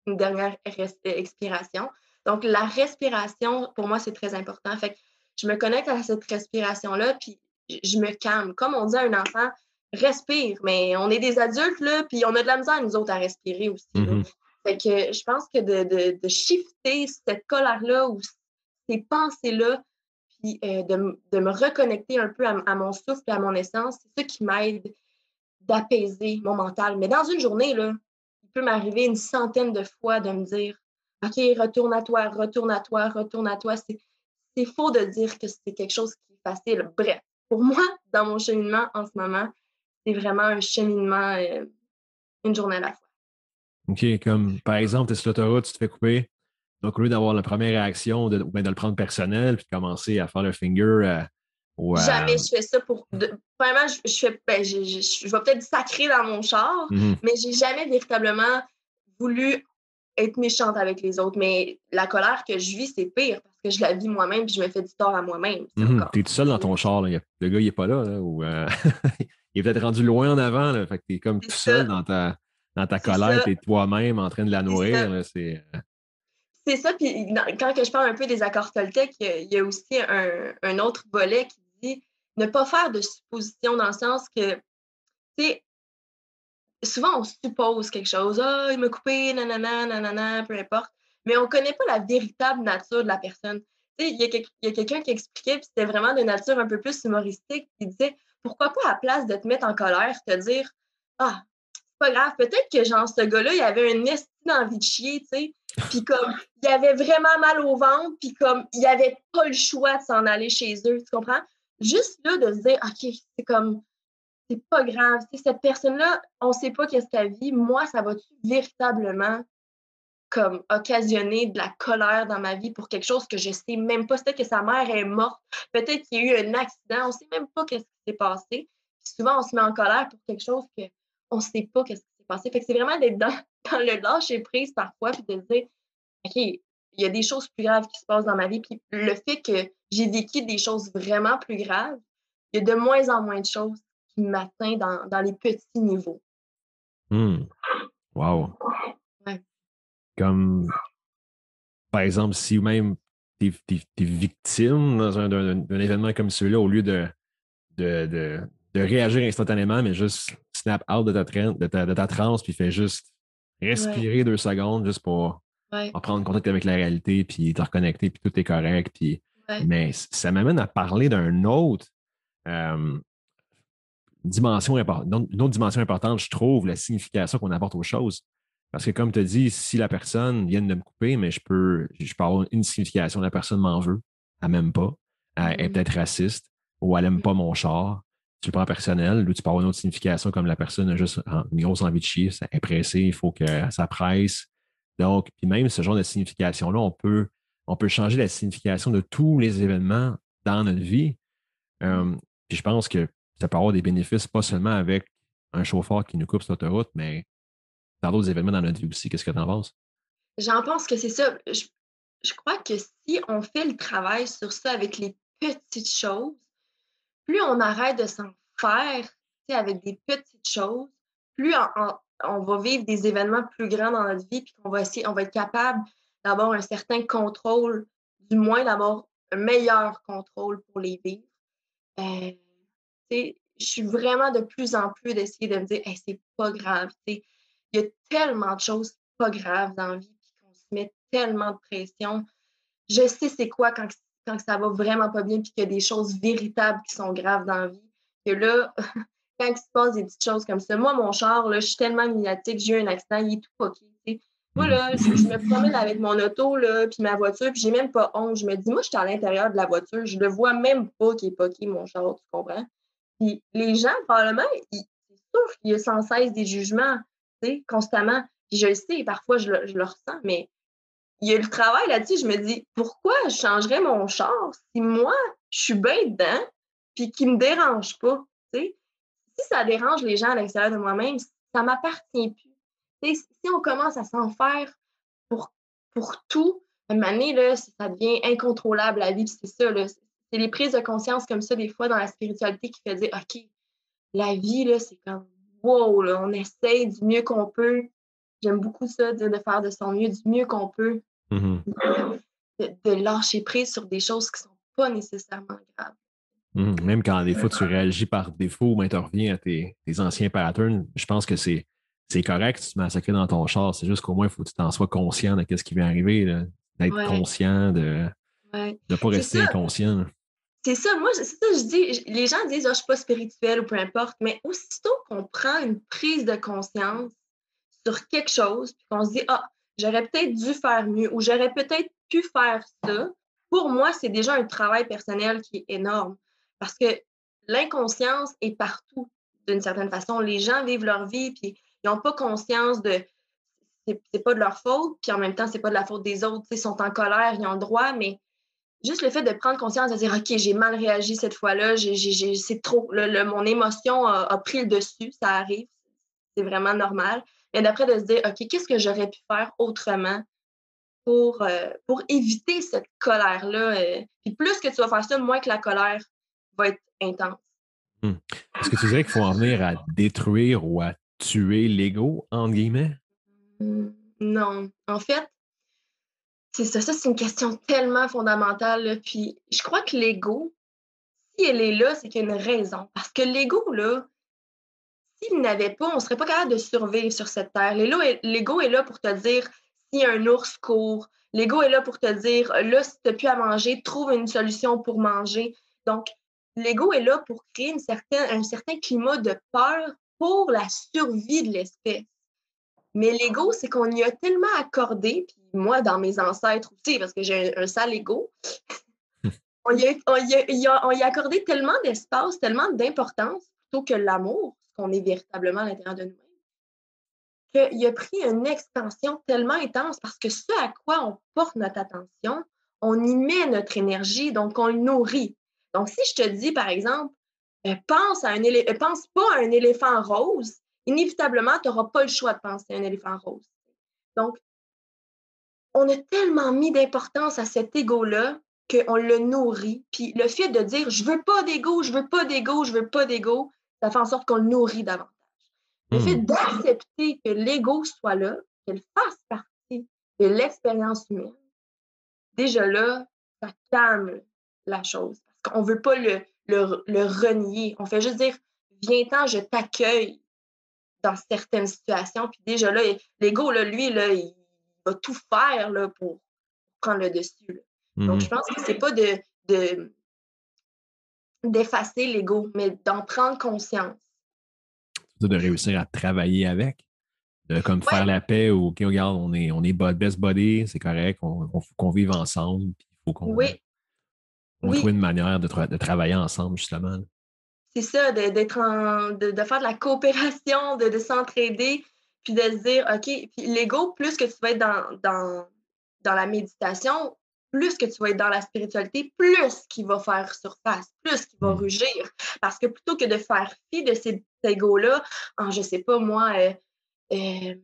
S2: une dernière expiration. Donc, la respiration, pour moi, c'est très important. Fait je me connecte à cette respiration-là, puis je me calme. Comme on dit à un enfant, respire, mais on est des adultes, là, puis on a de la misère, nous autres, à respirer aussi. Mm-hmm. Fait que je pense que de, de, de shifter cette colère-là ou ces pensées-là, puis euh, de, de, me reconnecter un peu à, mon souffle et à mon essence, c'est ça qui m'aide d'apaiser mon mental. Mais dans une journée, là, il peut m'arriver une centaine de fois de me dire OK, retourne à toi, retourne à toi, retourne à toi. C'est faux de dire que c'est quelque chose qui est facile. Bref, pour moi, dans mon cheminement en ce moment, c'est vraiment un cheminement euh, une journée à la fois.
S1: OK, comme par exemple, tu es sur l'autoroute, tu te fais couper. Donc, au lieu d'avoir la première réaction, de, de le prendre personnel, puis de commencer à faire le finger. Euh,
S2: Jamais je fais ça pour. Vraiment, je, fais, ben, je, je, vais peut-être sacrer dans mon char, mmh mais j'ai jamais véritablement voulu être méchante avec les autres. Mais la colère que je vis, c'est pire parce que je la vis moi-même puis je me fais du tort à moi-même.
S1: Mmh tu es tout seul dans ton char. Le gars, il n'est pas là. ou, euh, il est peut-être rendu loin en avant. Là, fait que tu es comme tout seul dans ta, dans ta colère. Tu es toi-même en train de la nourrir. C'est euh,
S2: c'est ça. Puis quand je parle un peu des accords Toltec, il y a aussi un, autre volet qui dit ne pas faire de suppositions dans le sens que, tu sais, souvent on suppose quelque chose. Ah, il m'a coupé, nanana, nanana, peu importe. Mais on ne connaît pas la véritable nature de la personne. Tu sais, il y a, quelqu'un qui expliquait, puis c'était vraiment de nature un peu plus humoristique, qui disait pourquoi pas à la place de te mettre en colère, te dire Ah, pas grave, peut-être que genre ce gars-là, il avait une estime d'envie de chier, tu sais. Puis comme, il avait vraiment mal au ventre, puis comme, il avait pas le choix de s'en aller chez eux, tu comprends? Juste là, de se dire, OK, c'est comme, c'est pas grave. cette personne-là, on sait pas qu'est-ce qu'elle vit. Moi, ça va-tu véritablement comme occasionner de la colère dans ma vie pour quelque chose que je sais même pas? Peut-être que sa mère est morte. Peut-être qu'il y a eu un accident. On sait même pas qu'est-ce qui s'est passé. souvent, on se met en colère pour quelque chose qu'on ne sait pas qu'est-ce qui s'est passé. Fait que c'est vraiment d'être dans, dans le lâcher prise parfois puis de se dire, OK, il y a des choses plus graves qui se passent dans ma vie. Puis le fait que j'ai vécu des choses vraiment plus graves, il y a de moins en moins de choses qui m'atteignent dans, les petits niveaux.
S1: Mmh. Wow. Comme, par exemple, si même tu es, victime dans un, événement comme celui-là, au lieu de, de, de, réagir instantanément, mais juste snap out de ta, de ta, de ta transe, puis fais juste respirer deux secondes juste pour prendre contact avec la réalité, puis te reconnecter, puis tout est correct. Puis... Mais ça m'amène à parler d'un autre dimension importante, une autre dimension importante, je trouve, la signification qu'on apporte aux choses. Parce que comme tu as dit, si la personne vient de me couper, mais je peux, je peux avoir une signification, la personne m'en veut, elle m'aime pas, elle est mm-hmm. peut-être raciste, ou elle n'aime pas mon char, tu le prends personnel, ou tu peux avoir une autre signification comme la personne a juste une grosse envie de chier, elle est pressée, il faut que ça presse. Donc, puis même ce genre de signification-là, on peut, on peut changer la signification de tous les événements dans notre vie. Euh, puis je pense que ça peut avoir des bénéfices, pas seulement avec un chauffeur qui nous coupe sur l'autoroute, mais dans d'autres événements dans notre vie aussi. Qu'est-ce que tu en penses?
S2: J'en pense que c'est ça. Je, je, crois que si on fait le travail sur ça avec les petites choses, plus on arrête de s'en faire avec des petites choses, plus on, va vivre des événements plus grands dans notre vie, puis qu'on va essayer, on va être capable d'avoir un certain contrôle, du moins d'avoir un meilleur contrôle pour les vivre. Euh, je suis vraiment de plus en plus d'essayer de me dire c'est pas grave. Il y a tellement de choses pas graves dans la vie, puis qu'on se met tellement de pression. Je sais c'est quoi quand quand ça va vraiment pas bien, puis qu'il y a des choses véritables qui sont graves dans la vie, que là, quand il se passe des petites choses comme ça, moi, mon char, là, je suis tellement médiatique, j'ai eu un accident, il est tout poqué. Moi, là, je, me promène avec mon auto, là, puis ma voiture, puis j'ai même pas honte. Je me dis, moi, je suis à l'intérieur de la voiture, je le vois même pas qu'il est poqué, mon char, tu comprends? Puis les gens, probablement, c'est sûr qu'il y a sans cesse des jugements, tu sais, constamment. Puis je le sais, parfois, je le, je le ressens, mais il y a le travail là-dessus. Je me dis, pourquoi je changerais mon char si moi, je suis bien dedans puis qui ne me dérange pas? Si ça dérange les gens à l'extérieur de moi-même, ça m'appartient plus. si on commence à s'en faire pour, pour tout, à un là, ça devient incontrôlable la vie. C'est ça. C'est les prises de conscience comme ça, des fois, dans la spiritualité qui fait dire OK, la vie, là, c'est comme wow, là, on essaye du mieux qu'on peut. J'aime beaucoup ça, de faire de son mieux, du mieux qu'on peut.
S1: Mmh
S2: de, lâcher prise sur des choses qui sont pas nécessairement grave.
S1: Mmh, même quand des fois tu réagis par défaut, mais tu reviens à tes, anciens patterns, je pense que c'est, correct, tu te massacres dans ton char. C'est juste qu'au moins, il faut que tu t'en sois conscient de ce qui vient arriver, d'être conscient, de ne pas rester inconscient.
S2: C'est ça, moi, c'est ça, je dis, les gens disent, oh, je ne suis pas spirituel ou peu importe, mais aussitôt qu'on prend une prise de conscience sur quelque chose, puis qu'on se dit, ah, j'aurais peut-être dû faire mieux ou j'aurais peut-être pu faire ça, pour moi, c'est déjà un travail personnel qui est énorme. Parce que l'inconscience est partout, d'une certaine façon. Les gens vivent leur vie, puis ils n'ont pas conscience de. C'est pas de leur faute, puis en même temps, c'est pas de la faute des autres. Ils sont en colère, ils ont le droit, mais juste le fait de prendre conscience, de dire OK, j'ai mal réagi cette fois-là, c'est trop, mon émotion a, pris le dessus, ça arrive, c'est vraiment normal. Et d'après, de se dire OK, qu'est-ce que j'aurais pu faire autrement pour, euh, pour éviter cette colère-là? Euh? puis plus que tu vas faire ça, moins que la colère va être intense.
S1: Hmm. Est-ce que tu dirais qu'il faut en venir à détruire ou à tuer l'ego, entre guillemets?
S2: Hmm, non. En fait, c'est ça. Ça, c'est une question tellement fondamentale. Puis je crois que l'ego, si elle est là, c'est qu'il y a une raison. Parce que l'ego, là, s'il n'avait pas, on ne serait pas capable de survivre sur cette terre. L'ego est là pour te dire si un ours court. L'ego est là pour te dire là, si tu n'as plus à manger, trouve une solution pour manger. Donc, l'ego est là pour créer une certaine, un certain climat de peur pour la survie de l'espèce. Mais l'ego, c'est qu'on y a tellement accordé, puis moi, dans mes ancêtres aussi, parce que j'ai un, sale ego, on, y a, accordé tellement d'espace, tellement d'importance, plutôt que l'amour, qu'on est véritablement à l'intérieur de nous-mêmes, qu'il a pris une expansion tellement intense parce que ce à quoi on porte notre attention, on y met notre énergie, donc on le nourrit. Donc, si je te dis, par exemple, euh, pense, à un euh, pense pas à un éléphant rose, inévitablement, tu n'auras pas le choix de penser à un éléphant rose. Donc, on a tellement mis d'importance à cet ego-là qu'on le nourrit. Puis le fait de dire je veux pas d'ego, je veux pas d'ego, je veux pas d'ego, ça fait en sorte qu'on le nourrit davantage. Le fait hmm. d'accepter que l'ego soit là, qu'elle fasse partie de l'expérience humaine, déjà là, ça calme la chose on ne veut pas le, le, renier. On fait juste dire Viens-t'en, je t'accueille dans certaines situations. Puis déjà là, l'ego, lui, là, il va tout faire là, pour prendre le dessus. Donc, je mmh pense que c'est pas de, d'effacer l'ego, mais d'en prendre conscience.
S1: De réussir à travailler avec, de comme faire la paix ou OK, regarde, on est, on est best buddy, c'est correct, on, faut qu'on vive ensemble, il faut qu'on.
S2: Oui,
S1: on trouve une manière de, travailler ensemble, justement.
S2: C'est ça, d'être en, de, faire de la coopération, de, s'entraider, puis de se dire, OK, puis l'ego, plus que tu vas être dans, dans, dans la méditation, plus que tu vas être dans la spiritualité, plus qu'il va faire surface, plus qu'il va mmh. rugir. Parce que plutôt que de faire fi de cet ego-là, en, je sais pas moi, euh, euh,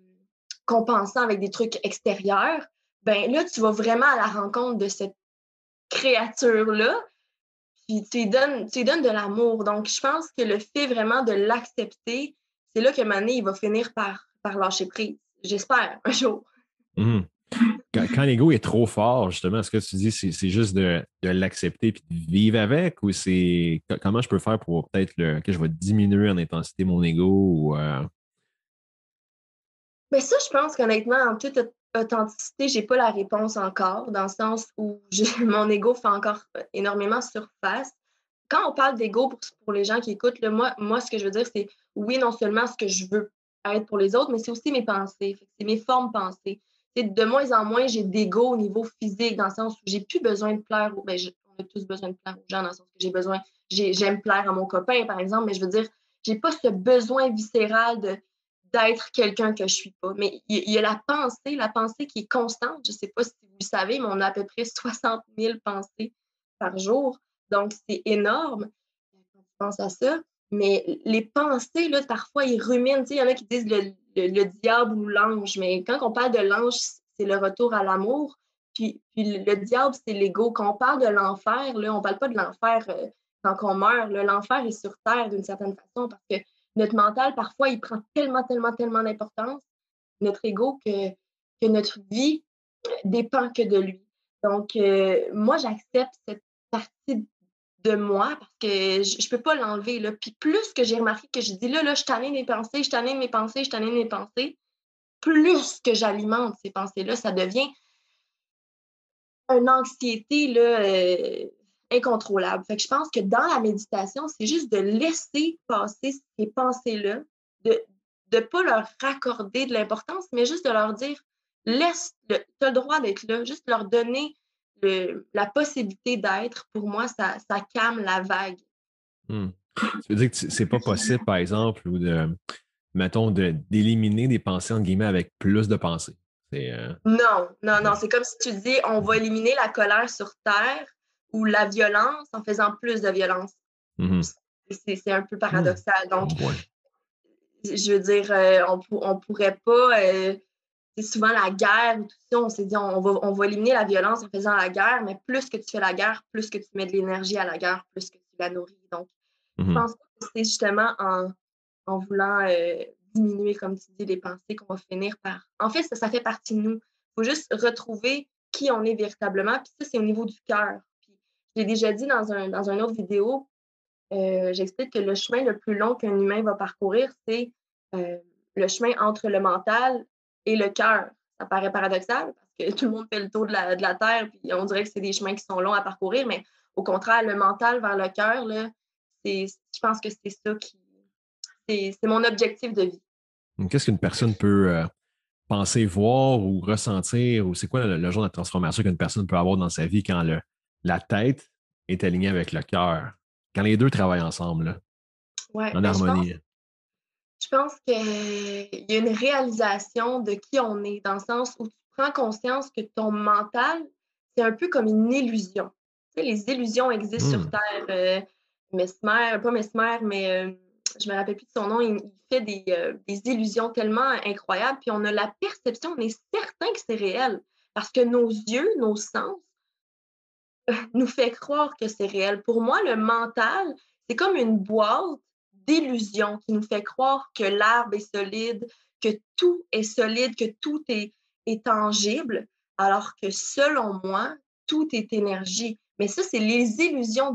S2: compensant avec des trucs extérieurs, ben là, tu vas vraiment à la rencontre de cette créature-là, puis tu lui donnes, de l'amour. Donc, je pense que le fait vraiment de l'accepter, c'est là que Mané, il va finir par, par lâcher prise. J'espère, un jour.
S1: Mmh. Quand, l'ego est trop fort, justement, est-ce que tu dis c'est, juste de, l'accepter et de vivre avec ou c'est comment je peux faire pour peut-être que je vais diminuer en intensité mon ego ou euh?
S2: Mais ça, je pense qu'honnêtement, en toute authenticité, j'ai pas la réponse encore, dans le sens où mon ego fait encore énormément surface. Quand on parle d'ego, pour, les gens qui écoutent, moi, moi, ce que je veux dire, c'est oui, non seulement ce que je veux être pour les autres, mais c'est aussi mes pensées, c'est mes formes pensées. De moins en moins, j'ai d'ego au niveau physique, dans le sens où j'ai plus besoin de plaire. Ben, on a tous besoin de plaire aux gens, dans le sens que j'ai besoin, j'aime plaire à mon copain, par exemple, mais je veux dire, j'ai pas ce besoin viscéral d'être quelqu'un que je suis pas. Mais il y, a la pensée, la pensée qui est constante. Je sais pas si vous le savez, mais on a à peu près 60 000 pensées par jour. Donc, c'est énorme quand tu penses à ça. Mais les pensées, là, parfois, ils ruminent. Il y en a qui disent le, diable ou l'ange. Mais quand on parle de l'ange, c'est le retour à l'amour. Puis, puis, le diable, c'est l'ego. Quand on parle de l'enfer, on ne parle pas de l'enfer euh, quand on meurt. L'enfer est sur Terre d'une certaine façon parce que notre mental, parfois, il prend tellement, tellement, tellement d'importance, notre ego, que, que notre vie dépend que de lui. Donc, euh, moi, j'accepte cette partie de moi parce que je, ne peux pas l'enlever. Puis plus que j'ai remarqué que je dis là, là, je t'en de mes pensées, je t'en de mes pensées, je t'en de mes pensées, plus que j'alimente ces pensées-là, ça devient une anxiété là, euh, incontrôlable. Fait que je pense que dans la méditation, c'est juste de laisser passer ces pensées-là, de ne pas leur raccorder de l'importance, mais juste de leur dire laisse, tu as le droit d'être là, juste leur donner la possibilité d'être, pour moi, ça, ça calme la vague.
S1: Hmm. Tu veux dire que c'est pas possible, par exemple, ou de, mettons, d'éliminer des pensées, entre guillemets, avec plus de pensées?
S2: Euh, non, non, non. C'est comme si tu dis on va éliminer la colère sur Terre ou la violence en faisant plus de violence. Mm-hmm. C'est un peu paradoxal. Hmm. Donc, je veux dire, euh, on ne pourrait pas. Euh, souvent la guerre, tout ça, on s'est dit on va, on va éliminer la violence en faisant la guerre, mais plus que tu fais la guerre, plus que tu mets de l'énergie à la guerre, plus que tu la nourris. Donc, je mm-hmm. pense que c'est justement en, en voulant diminuer, comme tu dis, les pensées qu'on va finir par. En fait, ça, ça fait partie de nous. Il faut juste retrouver qui on est véritablement. Puis ça, c'est au niveau du cœur. L'ai déjà dit dans, un, dans une autre vidéo. Euh, j'explique que le chemin le plus long qu'un humain va parcourir, c'est euh, le chemin entre le mental et le cœur. Ça paraît paradoxal parce que tout le monde fait le tour de la, de la Terre, puis on dirait que c'est des chemins qui sont longs à parcourir, mais au contraire, le mental vers le cœur, je pense que c'est ça qui, c'est mon objectif de vie.
S1: Qu'est-ce qu'une personne peut euh, penser, voir ou ressentir, ou c'est quoi le, genre de transformation qu'une personne peut avoir dans sa vie quand la tête est alignée avec le cœur, quand les deux travaillent ensemble,
S2: en ben, harmonie? Je pense, qu'il y a une réalisation de qui on est, dans le sens où tu prends conscience que ton mental, c'est un peu comme une illusion. Tu sais, les illusions existent sur hmm. Terre. Euh, Mesmer, pas Mesmer, mais euh, je me rappelle plus de son nom, il, fait euh, des, illusions tellement incroyables, puis on a la perception, on est certain que c'est réel, parce que nos yeux, nos sens, euh, nous fait croire que c'est réel. Pour moi, le mental, c'est comme une boîte d'illusions qui nous fait croire que l'arbre est solide, que tout est solide, que tout est, tangible, alors que selon moi, tout est énergie. Mais ça, c'est les illusions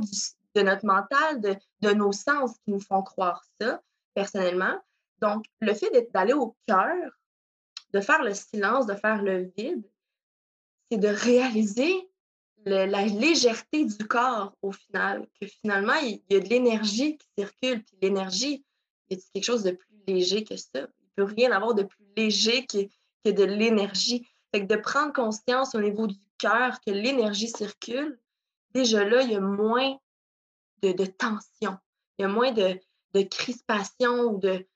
S2: de notre mental, de, nos sens qui nous font croire ça, personnellement. Donc, le fait d'aller au cœur, de faire le silence, de faire le vide, c'est de réaliser la légèreté du corps au final, que finalement, il, y a de l'énergie qui circule, puis l'énergie, c'est quelque chose de plus léger que ça. Il ne peut rien avoir de plus léger que, de l'énergie. Fait que de prendre conscience au niveau du cœur que l'énergie circule, déjà là, il y a moins de, tension. Il y a moins de, crispation ou de,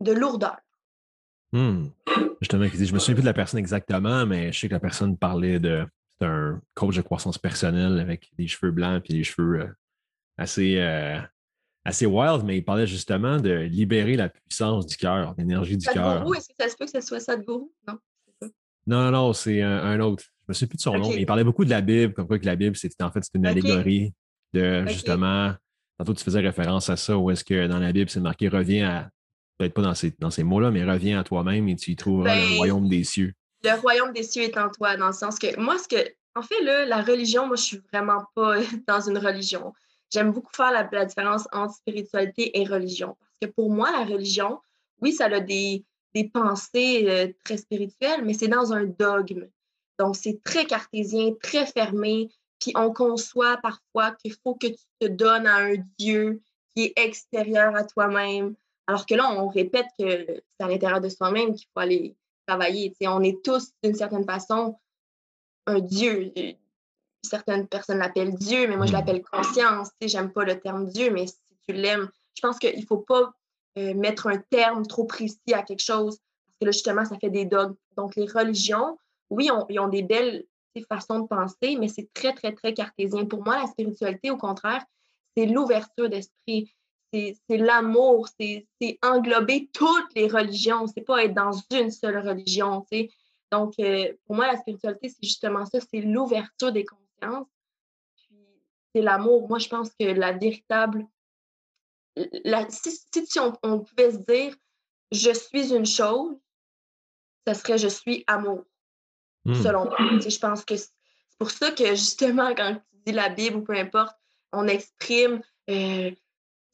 S2: lourdeur.
S1: Hmm. Justement, je me souviens plus de la personne exactement, mais je sais que la personne parlait de. C'est un coach de croissance personnelle avec des cheveux blancs et des cheveux euh, assez, euh, assez wild, mais il parlait justement de libérer la puissance du cœur, l'énergie du cœur.
S2: Est-ce que ça se peut que ce soit Sadhguru? Non.
S1: Non, non, non, c'est un, autre. Je me souviens plus de son nom, mais il parlait beaucoup de la Bible, comme quoi que la Bible, c'était en fait une allégorie de justement. Tantôt, tu faisais référence à ça, où est-ce que dans la Bible, c'est marqué reviens à. Peut-être pas dans ces, dans ces mots-là, mais reviens à toi-même et tu y trouveras le ben, royaume des cieux.
S2: Le royaume des cieux est en toi, dans le sens que moi, ce que. En fait, là, la religion, moi, je suis vraiment pas dans une religion. J'aime beaucoup faire la, la différence entre spiritualité et religion. Parce que pour moi, la religion, oui, ça a des, des pensées euh, très spirituelles, mais c'est dans un dogme. Donc, c'est très cartésien, très fermé. Puis on conçoit parfois qu'il faut que tu te donnes à un Dieu qui est extérieur à toi-même. Alors que là, on répète que c'est à l'intérieur de soi-même qu'il faut aller travailler. on est tous, d'une certaine façon, un Dieu. Certaines personnes l'appellent Dieu, mais moi, je l'appelle conscience. J'aime pas le terme Dieu, mais si tu l'aimes, je pense qu'il ne faut pas euh, mettre un terme trop précis à quelque chose, parce que là, justement, ça fait des dogmes. Donc, les religions, oui, ils ont des belles façons de penser, mais c'est très, très, très cartésien. Pour moi, la spiritualité, au contraire, c'est l'ouverture d'esprit, c'est l'amour, c'est englober toutes les religions, c'est pas être dans une seule religion. Donc, euh, pour moi, la spiritualité, c'est justement ça, c'est l'ouverture des consciences, puis c'est l'amour. Moi, je pense que la véritable. La, si, on, on pouvait se dire je suis une chose, ce serait je suis amour. Hmm. selon moi. Je pense que C'est pour ça que justement, quand tu dis la Bible ou peu importe, on exprime euh,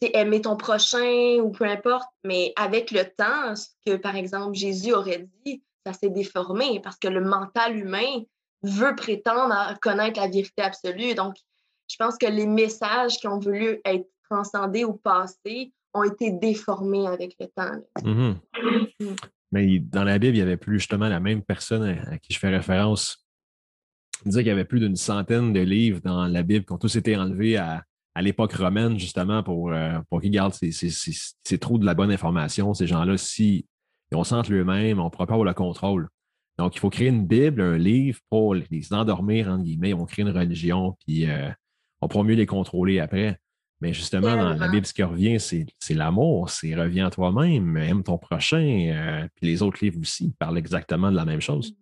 S2: aimer ton prochain ou peu importe, mais avec le temps, ce que par exemple Jésus aurait dit, ça s'est déformé parce que le mental humain veut prétendre à connaître la vérité absolue. Donc, je pense que les messages qui ont voulu être transcendés ou passés ont été déformés avec le temps.
S1: Mm-hmm. Mm. Mais dans la Bible, il n'y avait plus justement la même personne à, qui je fais référence. Il disait qu'il y avait plus d'une centaine de livres dans la Bible qui ont tous été enlevés à, l'époque romaine, justement, pour, euh, pour qu'ils gardent ces, trous de la bonne information. Ces gens-là, si on sent eux-mêmes, on ne pourra pas avoir le contrôle. Donc, il faut créer une Bible, un livre pour les endormir, entre guillemets. On crée une religion, puis euh, on pourra mieux les contrôler après. Mais justement, dans la Bible, ce qui revient, c'est l'amour, c'est reviens à toi-même, aime ton prochain, euh, puis les autres livres aussi parlent exactement de la même chose.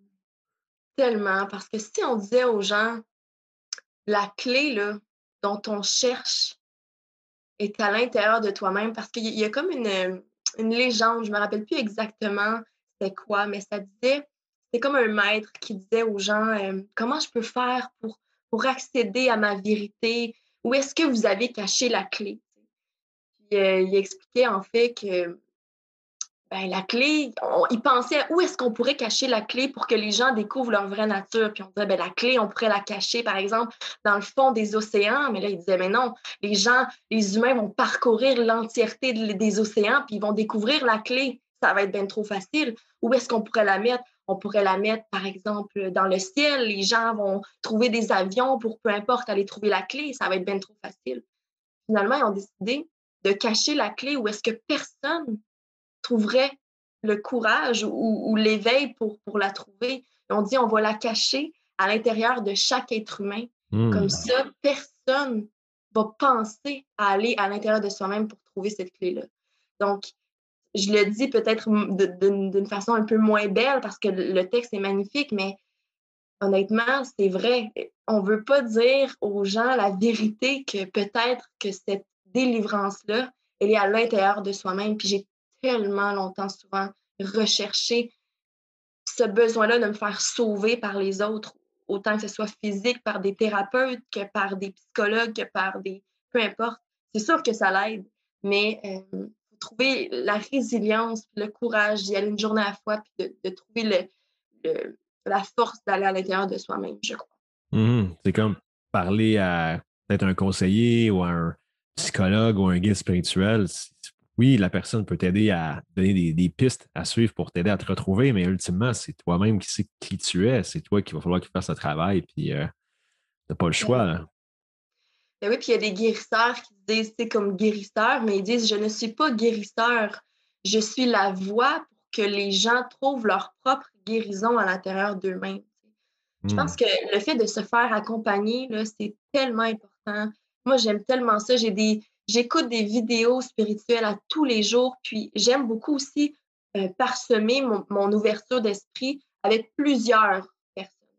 S2: Tellement, parce que si on disait aux gens, la clé là, dont on cherche est à l'intérieur de toi-même, parce qu'il y a comme une, une légende, je ne me rappelle plus exactement c'était quoi, mais ça disait, c'est comme un maître qui disait aux gens, euh, comment je peux faire pour, pour accéder à ma vérité, où est-ce que vous avez caché la clé? Puis, euh, il expliquait en fait que ben, la clé, il pensait où est-ce qu'on pourrait cacher la clé pour que les gens découvrent leur vraie nature? Puis on disait, ben, la clé, on pourrait la cacher, par exemple, dans le fond des océans. Mais là, il disait, mais non, les gens, les humains vont parcourir l'entièreté des océans, puis ils vont découvrir la clé. Ça va être bien trop facile. Où est-ce qu'on pourrait la mettre? On pourrait la mettre, par exemple, dans le ciel. Les gens vont trouver des avions pour, peu importe, aller trouver la clé. Ça va être bien trop facile. Finalement, ils ont décidé de cacher la clé où est-ce que personne trouverait le courage ou, l'éveil pour, pour la trouver. on dit on va la cacher à l'intérieur de chaque être humain. Comme hmm. ça, personne va penser à aller à l'intérieur de soi-même pour trouver cette clé-là. Donc, je le dis peut-être d'une façon un peu moins belle parce que le texte est magnifique, mais honnêtement, c'est vrai. On ne veut pas dire aux gens la vérité que peut-être que cette délivrance-là, elle est à l'intérieur de soi-même. Puis j'ai tellement longtemps, souvent, recherché ce besoin-là de me faire sauver par les autres, autant que ce soit physique, par des thérapeutes, que par des psychologues, que par des... peu importe. C'est sûr que ça l'aide, mais euh, trouver la résilience, le courage d'y aller une journée à la fois, puis de, trouver le, la force d'aller à l'intérieur de soi-même, je crois.
S1: Mmh c'est comme parler à peut-être un conseiller ou un psychologue ou un guide spirituel. Oui, la personne peut t'aider à donner des, pistes à suivre pour t'aider à te retrouver, mais ultimement, c'est toi-même qui sais qui tu es. C'est toi qui va falloir qu'il fasse le travail, puis euh, tu n'as pas le choix.
S2: Ben oui, puis il y a des guérisseurs qui disent, c'est comme guérisseur, mais ils disent, je ne suis pas guérisseur, je suis la voie pour que les gens trouvent leur propre guérison à l'intérieur d'eux-mêmes. Je pense hmm. que le fait de se faire accompagner, c'est tellement important. Moi, j'aime tellement ça. J'ai des, j'écoute des vidéos spirituelles à tous les jours, puis j'aime beaucoup aussi euh, parsemer mon, ouverture d'esprit avec plusieurs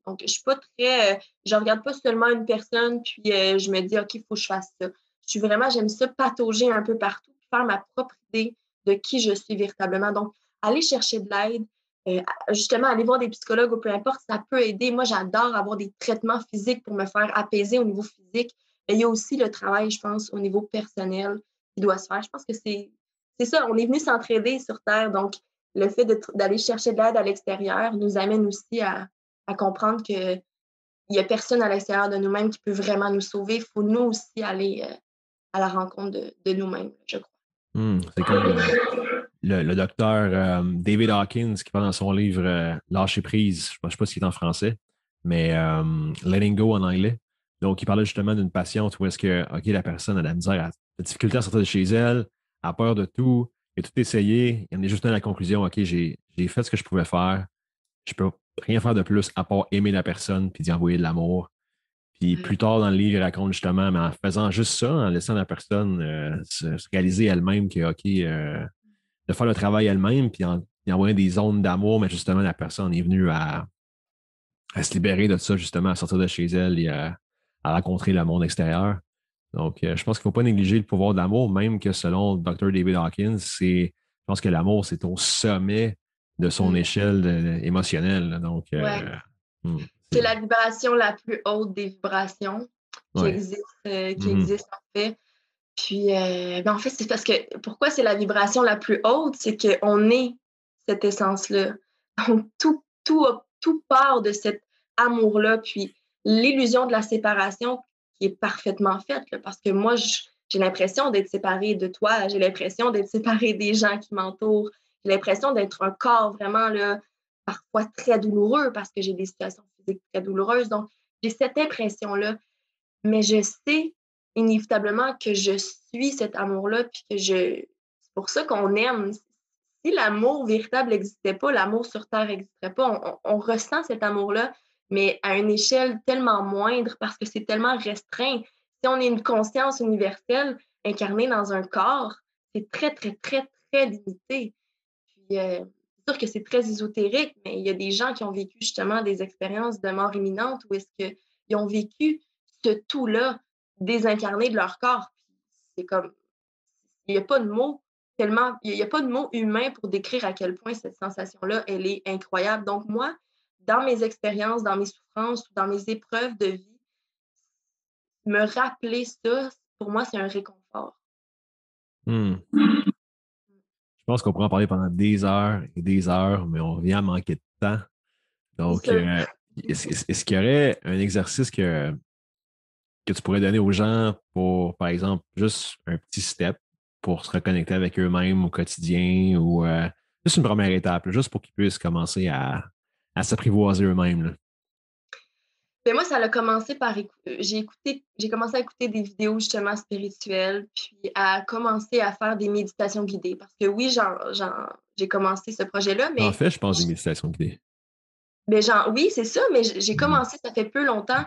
S2: donc, je suis pas très. Euh, je regarde pas seulement une personne, puis euh, je me dis, OK, il faut que je fasse ça. Je suis vraiment, j'aime ça, patauger un peu partout, faire ma propre idée de qui je suis véritablement. Donc, aller chercher de l'aide, euh, justement, aller voir des psychologues ou peu importe, ça peut aider. Moi, j'adore avoir des traitements physiques pour me faire apaiser au niveau physique. Mais il y a aussi le travail, je pense, au niveau personnel qui doit se faire. Je pense que c'est ça. On est venu s'entraider sur Terre. Donc, le fait d'aller chercher de l'aide à l'extérieur nous amène aussi à, comprendre qu'il n'y a personne à l'extérieur de nous-mêmes qui peut vraiment nous sauver. Il faut nous aussi aller euh, à la rencontre de, nous-mêmes, je crois.
S1: Hmm, c'est comme le, docteur euh, David Hawkins qui parle dans son livre euh, Lâcher prise, je ne sais pas s'il est en français, mais Letting Go en anglais. Donc, il parlait justement d'une patiente où est-ce que, OK, la personne a la misère, a la difficulté à sortir de chez elle, a peur de tout, a tout essayé, il en est juste à la conclusion, OK, j'ai fait ce que je pouvais faire, je peux rien faire de plus à part aimer la personne puis d'y envoyer de l'amour. Puis mm. plus tard dans le livre, il raconte justement, mais en faisant juste ça, en laissant la personne euh, se, réaliser elle-même que, OK, euh, de faire le travail elle-même, puis en, envoyer des zones d'amour, mais justement, la personne est venue à, se libérer de ça, justement, à sortir de chez elle et à, rencontrer le monde extérieur. Donc, euh, je pense qu'il ne faut pas négliger le pouvoir de l'amour, même que selon le Dr. David Hawkins, c'est, je pense que l'amour, c'est au sommet de son mm. échelle émotionnelle. Donc, euh, hmm,
S2: C'est la vibration la plus haute des vibrations qui, existe, euh, qui mm-hmm. existe en fait. Puis, euh, ben, en fait, c'est parce que pourquoi c'est la vibration la plus haute? C'est qu'on est cette essence-là. Tout, tout, tout part de cet amour-là. Puis, l'illusion de la séparation qui est parfaitement faite, parce que moi, j'ai l'impression d'être séparée de toi, j'ai l'impression d'être séparée des gens qui m'entourent, j'ai l'impression d'être un corps vraiment là, parfois très douloureux parce que j'ai des situations physiques très douloureuses. Donc, j'ai cette impression-là. Mais je sais inévitablement que je suis cet amour-là, puis que je. C'est pour ça qu'on aime. Si l'amour véritable n'existait pas, l'amour sur Terre n'existerait pas, on, ressent cet amour-là, mais à une échelle tellement moindre parce que c'est tellement restreint. Si on est une conscience universelle incarnée dans un corps, c'est très, très, très, très limité. Puis, euh, c'est sûr que c'est très ésotérique, mais il y a des gens qui ont vécu justement des expériences de mort imminente où est-ce qu'ils ont vécu ce tout-là désincarné de leur corps. C'est comme, il n'y a pas de mots tellement, il n'y a pas de mots humains pour décrire à quel point cette sensation-là, elle est incroyable. Donc, moi, dans mes expériences, dans mes souffrances ou dans mes épreuves de vie, me rappeler ça, pour moi, c'est un réconfort.
S1: Hmm. Je pense qu'on pourrait en parler pendant des heures et des heures, mais on vient à manquer de temps. Donc, euh, est-ce qu'il y aurait un exercice que, que tu pourrais donner aux gens pour, par exemple, juste un petit step pour se reconnecter avec eux-mêmes au quotidien ou euh, juste une première étape, juste pour qu'ils puissent commencer à, à s'apprivoiser eux-mêmes?
S2: Ben moi, ça a commencé par euh, j'ai écouté, j'ai commencé à écouter des vidéos justement spirituelles, puis à commencer à faire des méditations guidées. Parce que oui, j'ai commencé ce projet-là, mais.
S1: En fait, je pense des méditations guidées.
S2: Ben, genre, oui, c'est ça, mais j'ai mmh. commencé, ça fait peu longtemps.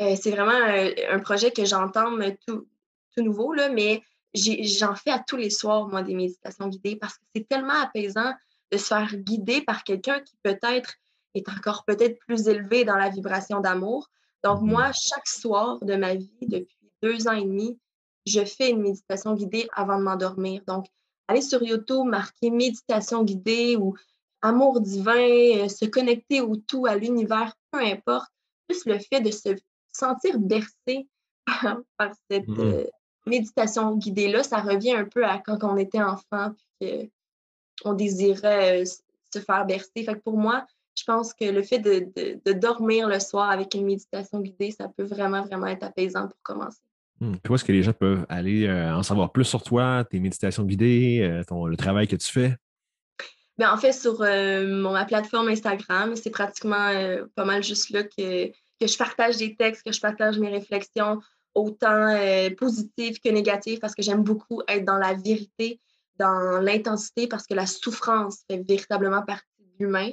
S2: Euh, c'est vraiment un, projet que j'entame tout, tout nouveau, là, mais j'en fais à tous les soirs, moi, des méditations guidées parce que c'est tellement apaisant de se faire guider par quelqu'un qui peut-être est encore peut-être plus élevé dans la vibration d'amour. Donc, moi, mmh. chaque soir de ma vie, depuis deux ans et demi, je fais une méditation guidée avant de m'endormir. Donc, aller sur YouTube, marquer méditation guidée ou amour divin, euh, se connecter au tout, à l'univers, peu importe. Juste le fait de se sentir bercé par, cette mmh. euh, méditation guidée-là, ça revient un peu à quand on était enfant puis qu'on désirait euh, se faire bercer. Fait que pour moi, je pense que le fait de, dormir le soir avec une méditation guidée, ça peut vraiment, vraiment être apaisant pour commencer.
S1: Puis où est-ce que les gens peuvent aller en savoir plus sur toi, tes méditations guidées, le travail que tu fais?
S2: Bien, en fait, sur ma plateforme Instagram, c'est pratiquement pas mal juste là que, que je partage des textes, que je partage mes réflexions, autant euh, positives que négatives, parce que j'aime beaucoup être dans la vérité, dans l'intensité, parce que la souffrance fait véritablement partie de l'humain.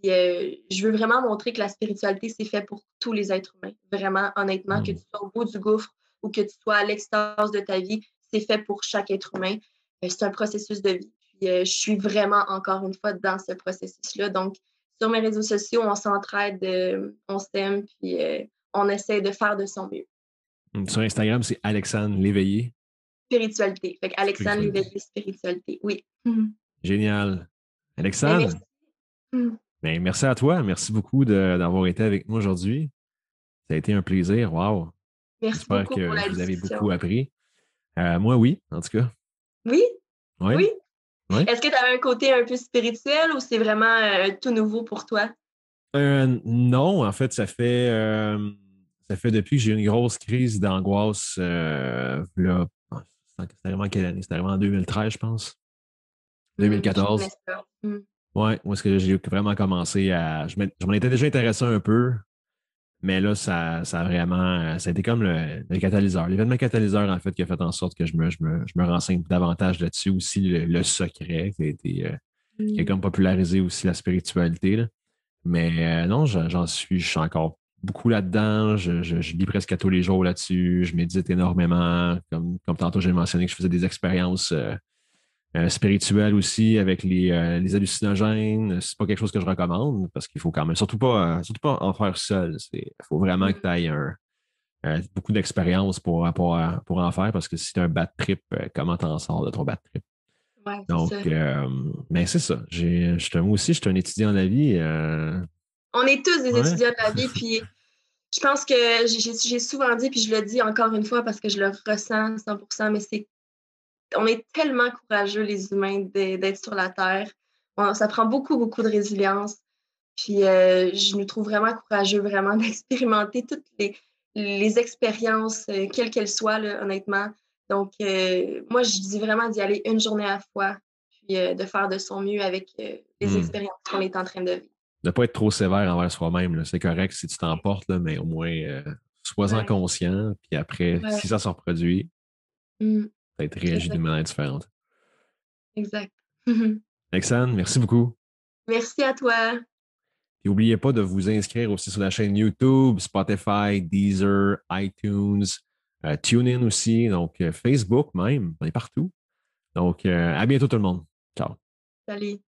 S2: Puis euh, je veux vraiment montrer que la spiritualité, c'est fait pour tous les êtres humains. Vraiment, honnêtement, que mmh. tu sois au bout du gouffre ou que tu sois à l'extase de ta vie, c'est fait pour chaque être humain. Euh, c'est un processus de vie. Puis je suis vraiment, encore une fois, dans ce processus-là. Donc, sur mes réseaux sociaux, on s'entraide, on s'aime, puis on essaie de faire de son mieux.
S1: Hum, sur Instagram, c'est Alexandre Léveillé.
S2: Spiritualité. Fait Alexandre Léveillé, spiritualité. Oui.
S1: Génial. Ben, Alexandre, merci. Hum. Ben, merci à toi. Merci beaucoup d'avoir été avec nous aujourd'hui. Ça a été un plaisir. Wow.
S2: Merci J'espère que
S1: vous avez beaucoup appris. Euh, moi, oui, en tout cas.
S2: Oui? Oui? oui. Est-ce que tu avais un côté un peu spirituel ou c'est vraiment euh, tout nouveau pour toi?
S1: Euh, non, en fait, ça fait ça fait depuis que j'ai eu une grosse crise d'angoisse. Là, c'était vraiment quelle année? C'était vraiment en 2013, je pense. 2014. Mm. Oui, où est-ce que j'ai vraiment commencé à. Je m'en étais déjà intéressé un peu, mais là, ça, ça a vraiment. Ça a été comme le, catalyseur, l'événement catalyseur, en fait, qui a fait en sorte que je me, je me, renseigne davantage là-dessus. Aussi, le, secret qui a été. Euh, qui a mm. comme popularisé aussi la spiritualité. Mais euh, non, j'en suis, je suis encore beaucoup là-dedans. Je, lis presque à tous les jours là-dessus. Je médite énormément. Comme, comme tantôt, j'ai mentionné que je faisais des expériences euh, euh, spirituelles aussi avec les, euh, les hallucinogènes. C'est pas quelque chose que je recommande parce qu'il faut quand même, surtout pas, surtout pas en faire seul. Il faut vraiment que tu ailles beaucoup d'expérience pour, pour, pour, en faire parce que si tu as un bad trip, comment t'en sors de ton bad trip? Donc, mais c'est ça. moi aussi, je suis un étudiant de la vie
S2: On est tous des étudiants de la vie, puis je pense que j'ai souvent dit, puis je le dis encore une fois parce que je le ressens 100% mais c'est on est tellement courageux, les humains, d'être sur la Terre. ça prend beaucoup, beaucoup de résilience. Puis euh, je nous trouve vraiment courageux, vraiment, d'expérimenter toutes les, les expériences, euh, quelles qu'elles soient, honnêtement. Donc, euh, moi, je dis vraiment d'y aller une journée à la fois, puis de faire de son mieux avec les hmm. expériences qu'on est en train de vivre.
S1: De ne pas être trop sévère envers soi-même. C'est correct si tu t'emportes, mais au moins, sois-en conscient. Puis après, si ça se reproduit, mmh. Peut-être réagir d'une manière différente.
S2: Exact.
S1: Alexandre, merci beaucoup.
S2: Merci à toi.
S1: Et n'oubliez pas de vous inscrire aussi sur la chaîne YouTube, Spotify, Deezer, iTunes, euh, TuneIn aussi, donc euh, Facebook même, on est partout. Donc, euh, à bientôt tout le monde. Ciao.
S2: Salut.